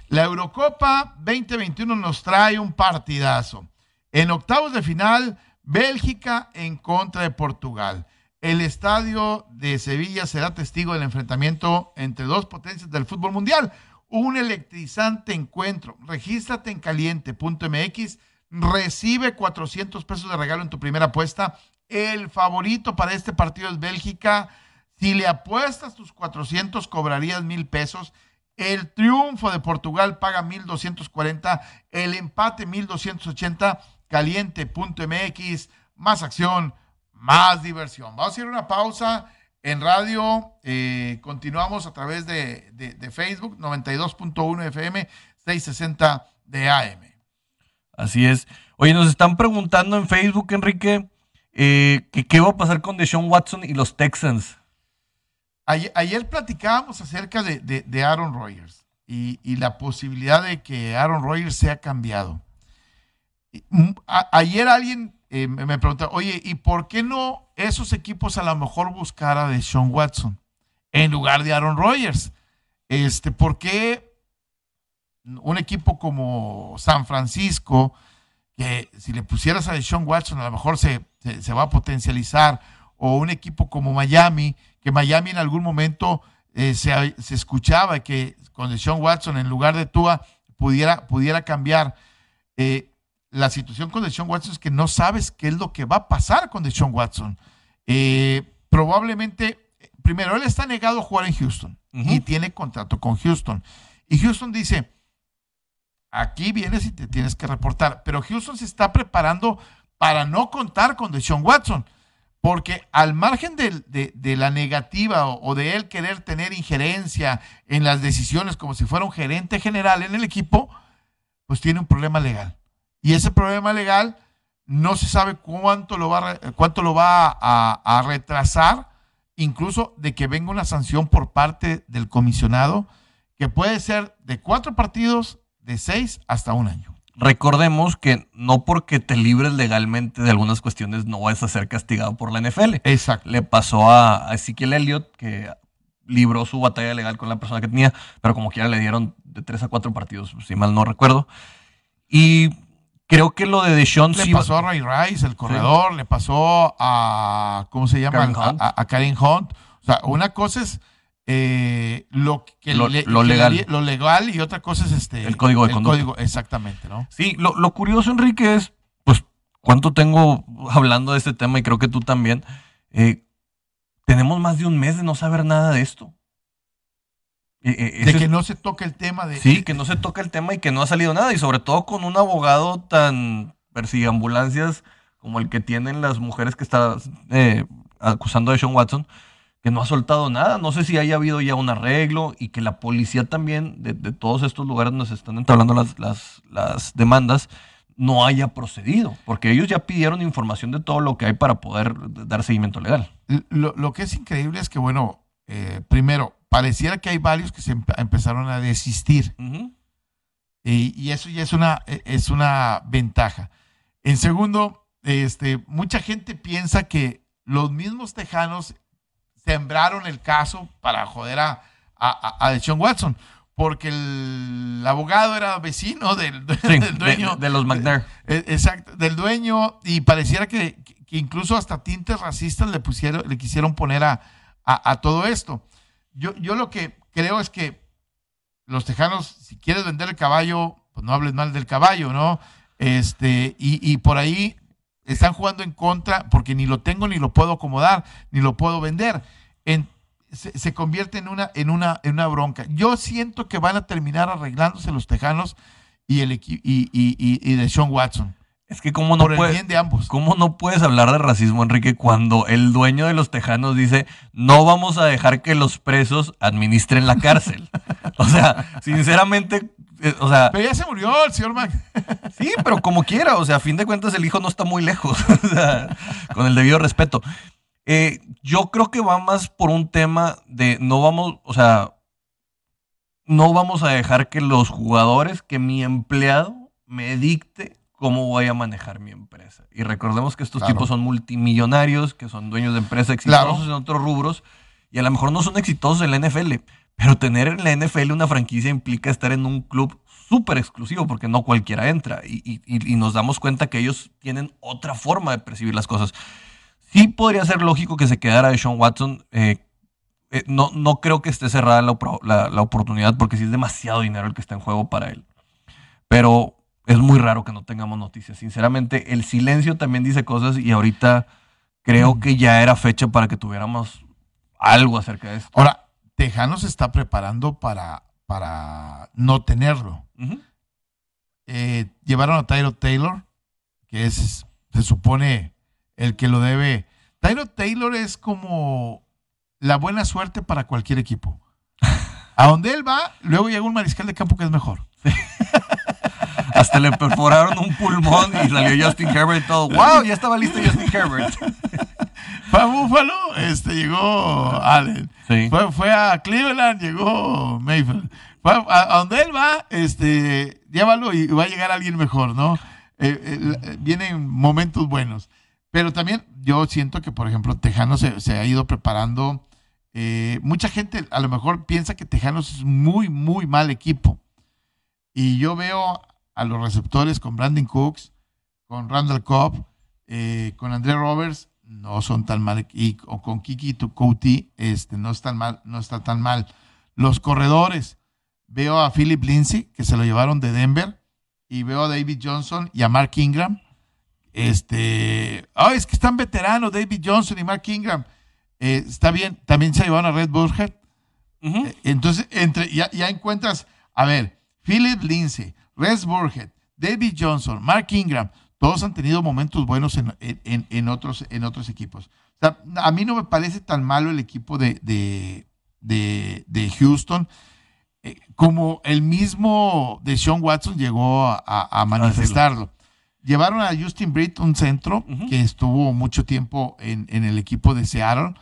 La Eurocopa 2021 nos trae un partidazo. En octavos de final, Bélgica en contra de Portugal. El estadio de Sevilla será testigo del enfrentamiento entre dos potencias del fútbol mundial. Un electrizante encuentro. Regístrate en caliente.mx. Recibe 400 pesos de regalo en tu primera apuesta. El favorito para este partido es Bélgica. Si le apuestas tus 400, cobrarías mil pesos. El triunfo de Portugal paga 1240. El empate 1280. Caliente.mx. Más acción más diversión. Vamos a hacer una pausa en radio. Eh, continuamos a través de, Facebook, 92.1 FM, 660 de AM. Así es. Oye, nos están preguntando en Facebook, Enrique, eh, que qué va a pasar con Deshaun Watson y los Texans. Ayer, platicábamos acerca de, Aaron Rodgers y, y, la posibilidad de que Aaron Rodgers sea cambiado. Ayer alguien eh, me pregunta, oye, ¿y por qué no esos equipos a lo mejor buscar a Sean Watson? en lugar de Aaron Rodgers. Este, ¿Por qué un equipo como San Francisco, que si le pusieras a Deshaun Watson a lo mejor se, se, va a potencializar, o un equipo como Miami, que Miami en algún momento eh, se, se, escuchaba que con Deshaun Watson en lugar de Tua pudiera, pudiera cambiar. Eh, la situación con Deshaun Watson es que no sabes qué es lo que va a pasar con Deshaun Watson. Eh, probablemente, primero, él está negado a jugar en Houston y tiene contrato con Houston. Y Houston dice, aquí vienes y te tienes que reportar. Pero Houston se está preparando para no contar con Deshaun Watson. Porque al margen de, la negativa o, de él querer tener injerencia en las decisiones como si fuera un gerente general en el equipo, pues tiene un problema legal. Y ese problema legal no se sabe cuánto lo va, cuánto lo va a, a retrasar, incluso de que venga una sanción por parte del comisionado, que puede ser de cuatro partidos de seis hasta un año. Recordemos que no porque te libres legalmente de algunas cuestiones no vas a ser castigado por la NFL. Exacto. Le pasó a, Ezequiel Elliott que libró su batalla legal con la persona que tenía, pero como quiera le dieron de tres a cuatro partidos, si mal no recuerdo. Y creo que lo de Deshaun Le pasó a Ray Rice, el corredor, le pasó a, ¿cómo se llama? A, a Karen Hunt. O sea, una cosa es eh, lo, que lo, legal. lo legal y otra cosa es este el código de conducta. Código, exactamente, ¿no? Sí, lo, curioso, Enrique, es, pues, cuánto tengo hablando de este tema y creo que tú también. Eh, tenemos más de un mes de no saber nada de esto. Eh, de que no se toca el tema de. Sí, que no se toca el tema y que no ha salido nada. Y sobre todo con un abogado tan ambulancias como el que tienen las mujeres que están acusando a Sean Watson que no ha soltado nada. No sé si haya habido ya un arreglo y que la policía también, de, todos estos lugares donde se están entablando las, las, las, demandas, no haya procedido, porque ellos ya pidieron información de todo lo que hay para poder dar seguimiento legal. Lo, que es increíble es que, bueno, eh, primero, pareciera que hay varios que se empezaron a desistir. y, y, eso ya es una, e, es una ventaja. En segundo, este, mucha gente piensa que los mismos tejanos sembraron el caso para joder a, a, Deshaun Watson, porque el, abogado era vecino del, dueño. De, los McNair. E, exacto, del dueño, y pareciera que, incluso hasta tintes racistas le, pusieron, le quisieron poner a, todo esto. Yo, yo lo que creo es que los tejanos, si quieres vender el caballo, pues no hables mal del caballo, ¿no? Este, y, y por ahí están jugando en contra porque ni lo tengo, ni lo puedo acomodar, ni lo puedo vender. se, convierte en una, en, una, en una bronca. Yo siento que van a terminar arreglándose los Tejanos y, el, y, y, y, de Sean Watson. Es que cómo no, puede, de ambos. ¿cómo no puedes hablar de racismo, Enrique, cuando el dueño de los Tejanos dice no vamos a dejar que los presos administren la cárcel? o sea, sinceramente, eh, o sea, pero ya se murió el señor Mac. sí, pero como quiera, o sea, a fin de cuentas el hijo no está muy lejos, o sea, con el debido respeto. Eh, yo creo que va más por un tema de no vamos, o sea, no vamos a dejar que los jugadores, que mi empleado me dicte cómo voy a manejar mi empresa. Y recordemos que estos tipos son multimillonarios, que son dueños de empresas exitosos en otros rubros, y a lo mejor no son exitosos en la NFL, pero tener en la NFL una franquicia implica estar en un club súper exclusivo porque no cualquiera entra y, nos damos cuenta que ellos tienen otra forma de percibir las cosas. Sí podría ser lógico que se quedara de Sean Watson. Eh, eh, no, no creo que esté cerrada la, la, oportunidad porque sí es demasiado dinero el que está en juego para él. Pero es muy raro que no tengamos noticias. Sinceramente, el silencio también dice cosas y ahorita creo mm. que ya era fecha para que tuviéramos algo acerca de esto. Ahora, Tejano se está preparando para, para no tenerlo. Eh, llevaron a Tyro Taylor, que es, se supone, el que lo debe. Tyro Taylor es como la buena suerte para cualquier equipo. A donde él va, luego llega un mariscal de campo que es mejor. Hasta le perforaron un pulmón y salió Justin Herbert todo. ¡Wow! Ya estaba listo Justin Herbert. Fue a Buffalo, este, llegó Allen. Fue, a Cleveland, llegó Mayfield. Fue a, donde él va, este, llévalo y va a llegar alguien mejor, ¿no? Eh, eh, vienen momentos buenos. Pero también yo siento que, por ejemplo, Tejano se, ha ido preparando Eh, mucha gente a lo mejor piensa que Tejanos es muy, muy mal equipo. Y yo veo a los receptores con Brandon Cooks, con Randall Cobb, eh, con André Roberts, no son tan mal, y o con Kiki Tucouti, este, no están mal, no está tan mal. Los corredores, veo a Philip Lindsay, que se lo llevaron de Denver, y veo a David Johnson y a Mark Ingram. Este, oh, es que están veteranos, David Johnson y Mark Ingram. Eh, está bien, también se llevaron a Red Burhead. Eh, entonces, entre, ya, ya, encuentras, a ver, Philip Lindsay, Red Burhead, David Johnson, Mark Ingram, todos han tenido momentos buenos en, en, en otros, en otros equipos. O sea, a mí no me parece tan malo el equipo de, de, de, de Houston eh, como el mismo de Sean Watson llegó a, a manifestarlo. Llevaron a Justin Britt, un centro que estuvo mucho tiempo en, en, el equipo de Seattle.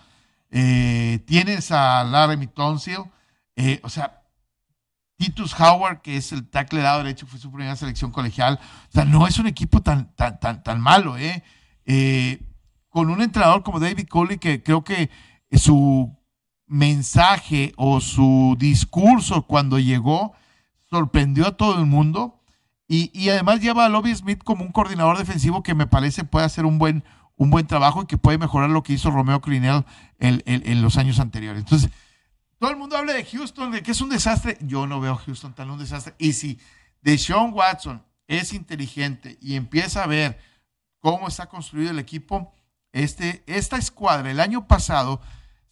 Eh, tienes a Larry Tonsil, eh, o sea, Titus Howard, que es el tackle lado derecho, fue su primera selección colegial. O sea, no es un equipo tan, tan, tan, tan malo, ¿eh? ¿eh? Con un entrenador como David Coley, que creo que su mensaje o su discurso cuando llegó sorprendió a todo el mundo. Y, y además lleva a Lobby Smith como un coordinador defensivo que me parece puede hacer un buen, un buen trabajo y que puede mejorar lo que hizo Romeo Crinell en, en, en los años anteriores. Entonces, todo el mundo habla de Houston, de que es un desastre. Yo no veo a Houston tan un desastre. Y si Deshaun Watson es inteligente y empieza a ver cómo está construido el equipo, este, esta escuadra el año pasado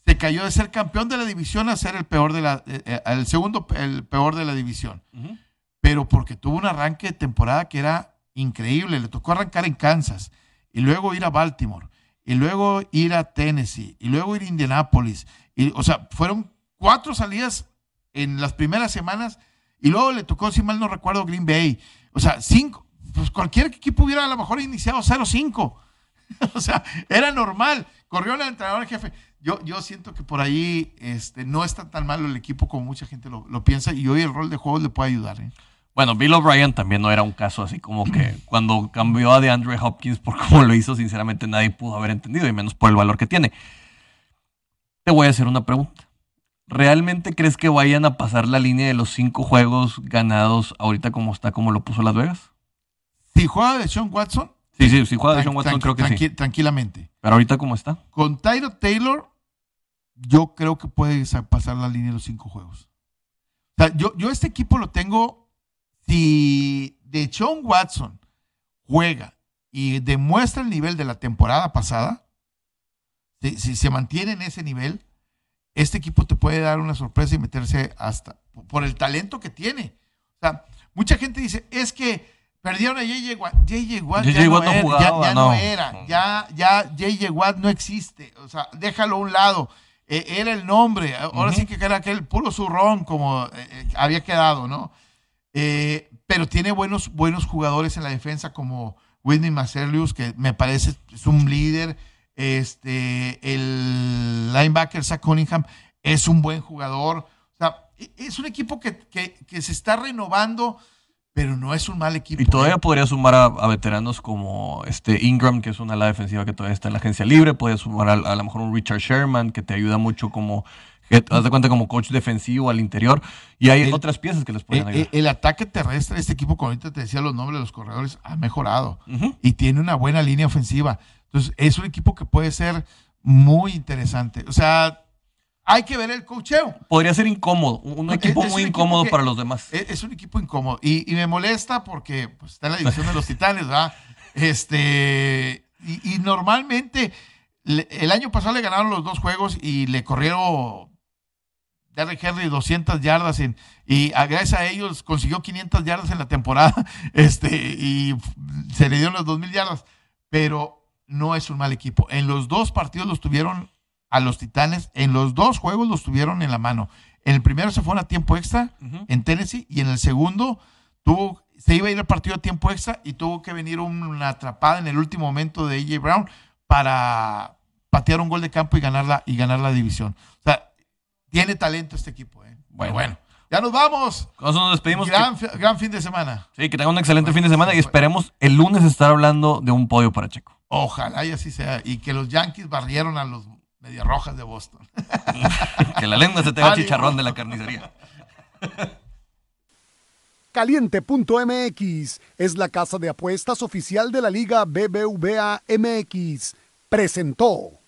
se cayó de ser campeón de la división a ser el peor de la, eh, el segundo, el peor de la división. Uh -huh. Pero porque tuvo un arranque de temporada que era increíble. Le tocó arrancar en Kansas y luego ir a Baltimore y luego ir a Tennessee y luego ir a Indianapolis. Y, o sea, fueron cuatro salidas en las primeras semanas y luego le tocó, si mal no recuerdo, Green Bay. O sea, cinco. Pues cualquier equipo hubiera a lo mejor iniciado 0-5. o sea, era normal. Corrió el entrenador jefe. Yo, yo siento que por ahí este, no está tan malo el equipo como mucha gente lo, piensa y hoy el rol de juego le puede ayudar. ¿eh? Bueno, Bill O'Brien también no era un caso así como que cuando cambió a DeAndre Hopkins por cómo lo hizo, sinceramente nadie pudo haber entendido, y menos por el valor que tiene. Te voy a hacer una pregunta. ¿Realmente crees que vayan a pasar la línea de los cinco juegos ganados ahorita como está, como lo puso Las Vegas? Si juega de Sean Watson. Sí, sí, si juega de Sean Watson, creo que tranqui sí. Tranquilamente. Pero ahorita, ¿cómo está? Con Tyro Taylor, yo creo que puede pasar la línea de los cinco juegos. O sea, yo, yo este equipo lo tengo. Si de Sean Watson juega y demuestra el nivel de la temporada pasada, si, si se mantiene en ese nivel, este equipo te puede dar una sorpresa y meterse hasta por el talento que tiene. O sea, mucha gente dice, es que perdieron a JJ Watt. JJ Watt, ya, no, era, jugaba, ya, ya no. no era, ya, ya JJ Watt no existe. O sea, déjalo a un lado. Eh, era el nombre, ahora uh -huh. sí que era aquel puro zurrón como eh, había quedado, ¿no? Eh, pero tiene buenos, buenos jugadores en la defensa como Whitney Marcelius, que me parece es un líder este, el linebacker Zach Cunningham es un buen jugador. O sea, es un equipo que, que, que, se está renovando, pero no es un mal equipo. Y todavía ¿eh? podría sumar a, a, veteranos como este Ingram, que es una ala defensiva que todavía está en la agencia libre. Podría sumar a, a lo mejor un Richard Sherman, que te ayuda mucho como haz de cuenta como coach defensivo al interior y hay el, otras piezas que les pueden ayudar. El, el, ataque terrestre de este equipo, como ahorita te decía los nombres de los corredores, ha mejorado uh -huh. y tiene una buena línea ofensiva. Entonces, es un equipo que puede ser muy interesante. O sea, hay que ver el cocheo. Podría ser incómodo, un equipo es, es muy un incómodo equipo para los demás. Es, es, un equipo incómodo y, y me molesta porque pues, está en la división de los Titanes, ¿verdad? Este, y, y normalmente le, el año pasado le ganaron los dos juegos y le corrieron Derrick Henry 200 yardas en, y gracias a ellos consiguió 500 yardas en la temporada este, y se le dieron las 2000 yardas, pero no es un mal equipo. En los dos partidos los tuvieron a los Titanes, en los dos juegos los tuvieron en la mano. En el primero se fueron a tiempo extra uh -huh. en Tennessee y en el segundo tuvo, se iba a ir al partido a tiempo extra y tuvo que venir una atrapada en el último momento de AJ Brown para patear un gol de campo y ganar la, y ganar la división. O sea, tiene talento este equipo. ¿eh? Bueno, bueno. Ya nos vamos. Con eso nos despedimos. Gran, que, gran fin de semana. Sí, que tengan un excelente bueno, fin de semana y esperemos el lunes estar hablando de un podio para Checo. Ojalá y así sea. Y que los Yankees barrieron a los Medias rojas de Boston. que la lengua se te haga chicharrón de la carnicería. Caliente.mx es la casa de apuestas oficial de la Liga BBVA MX. Presentó.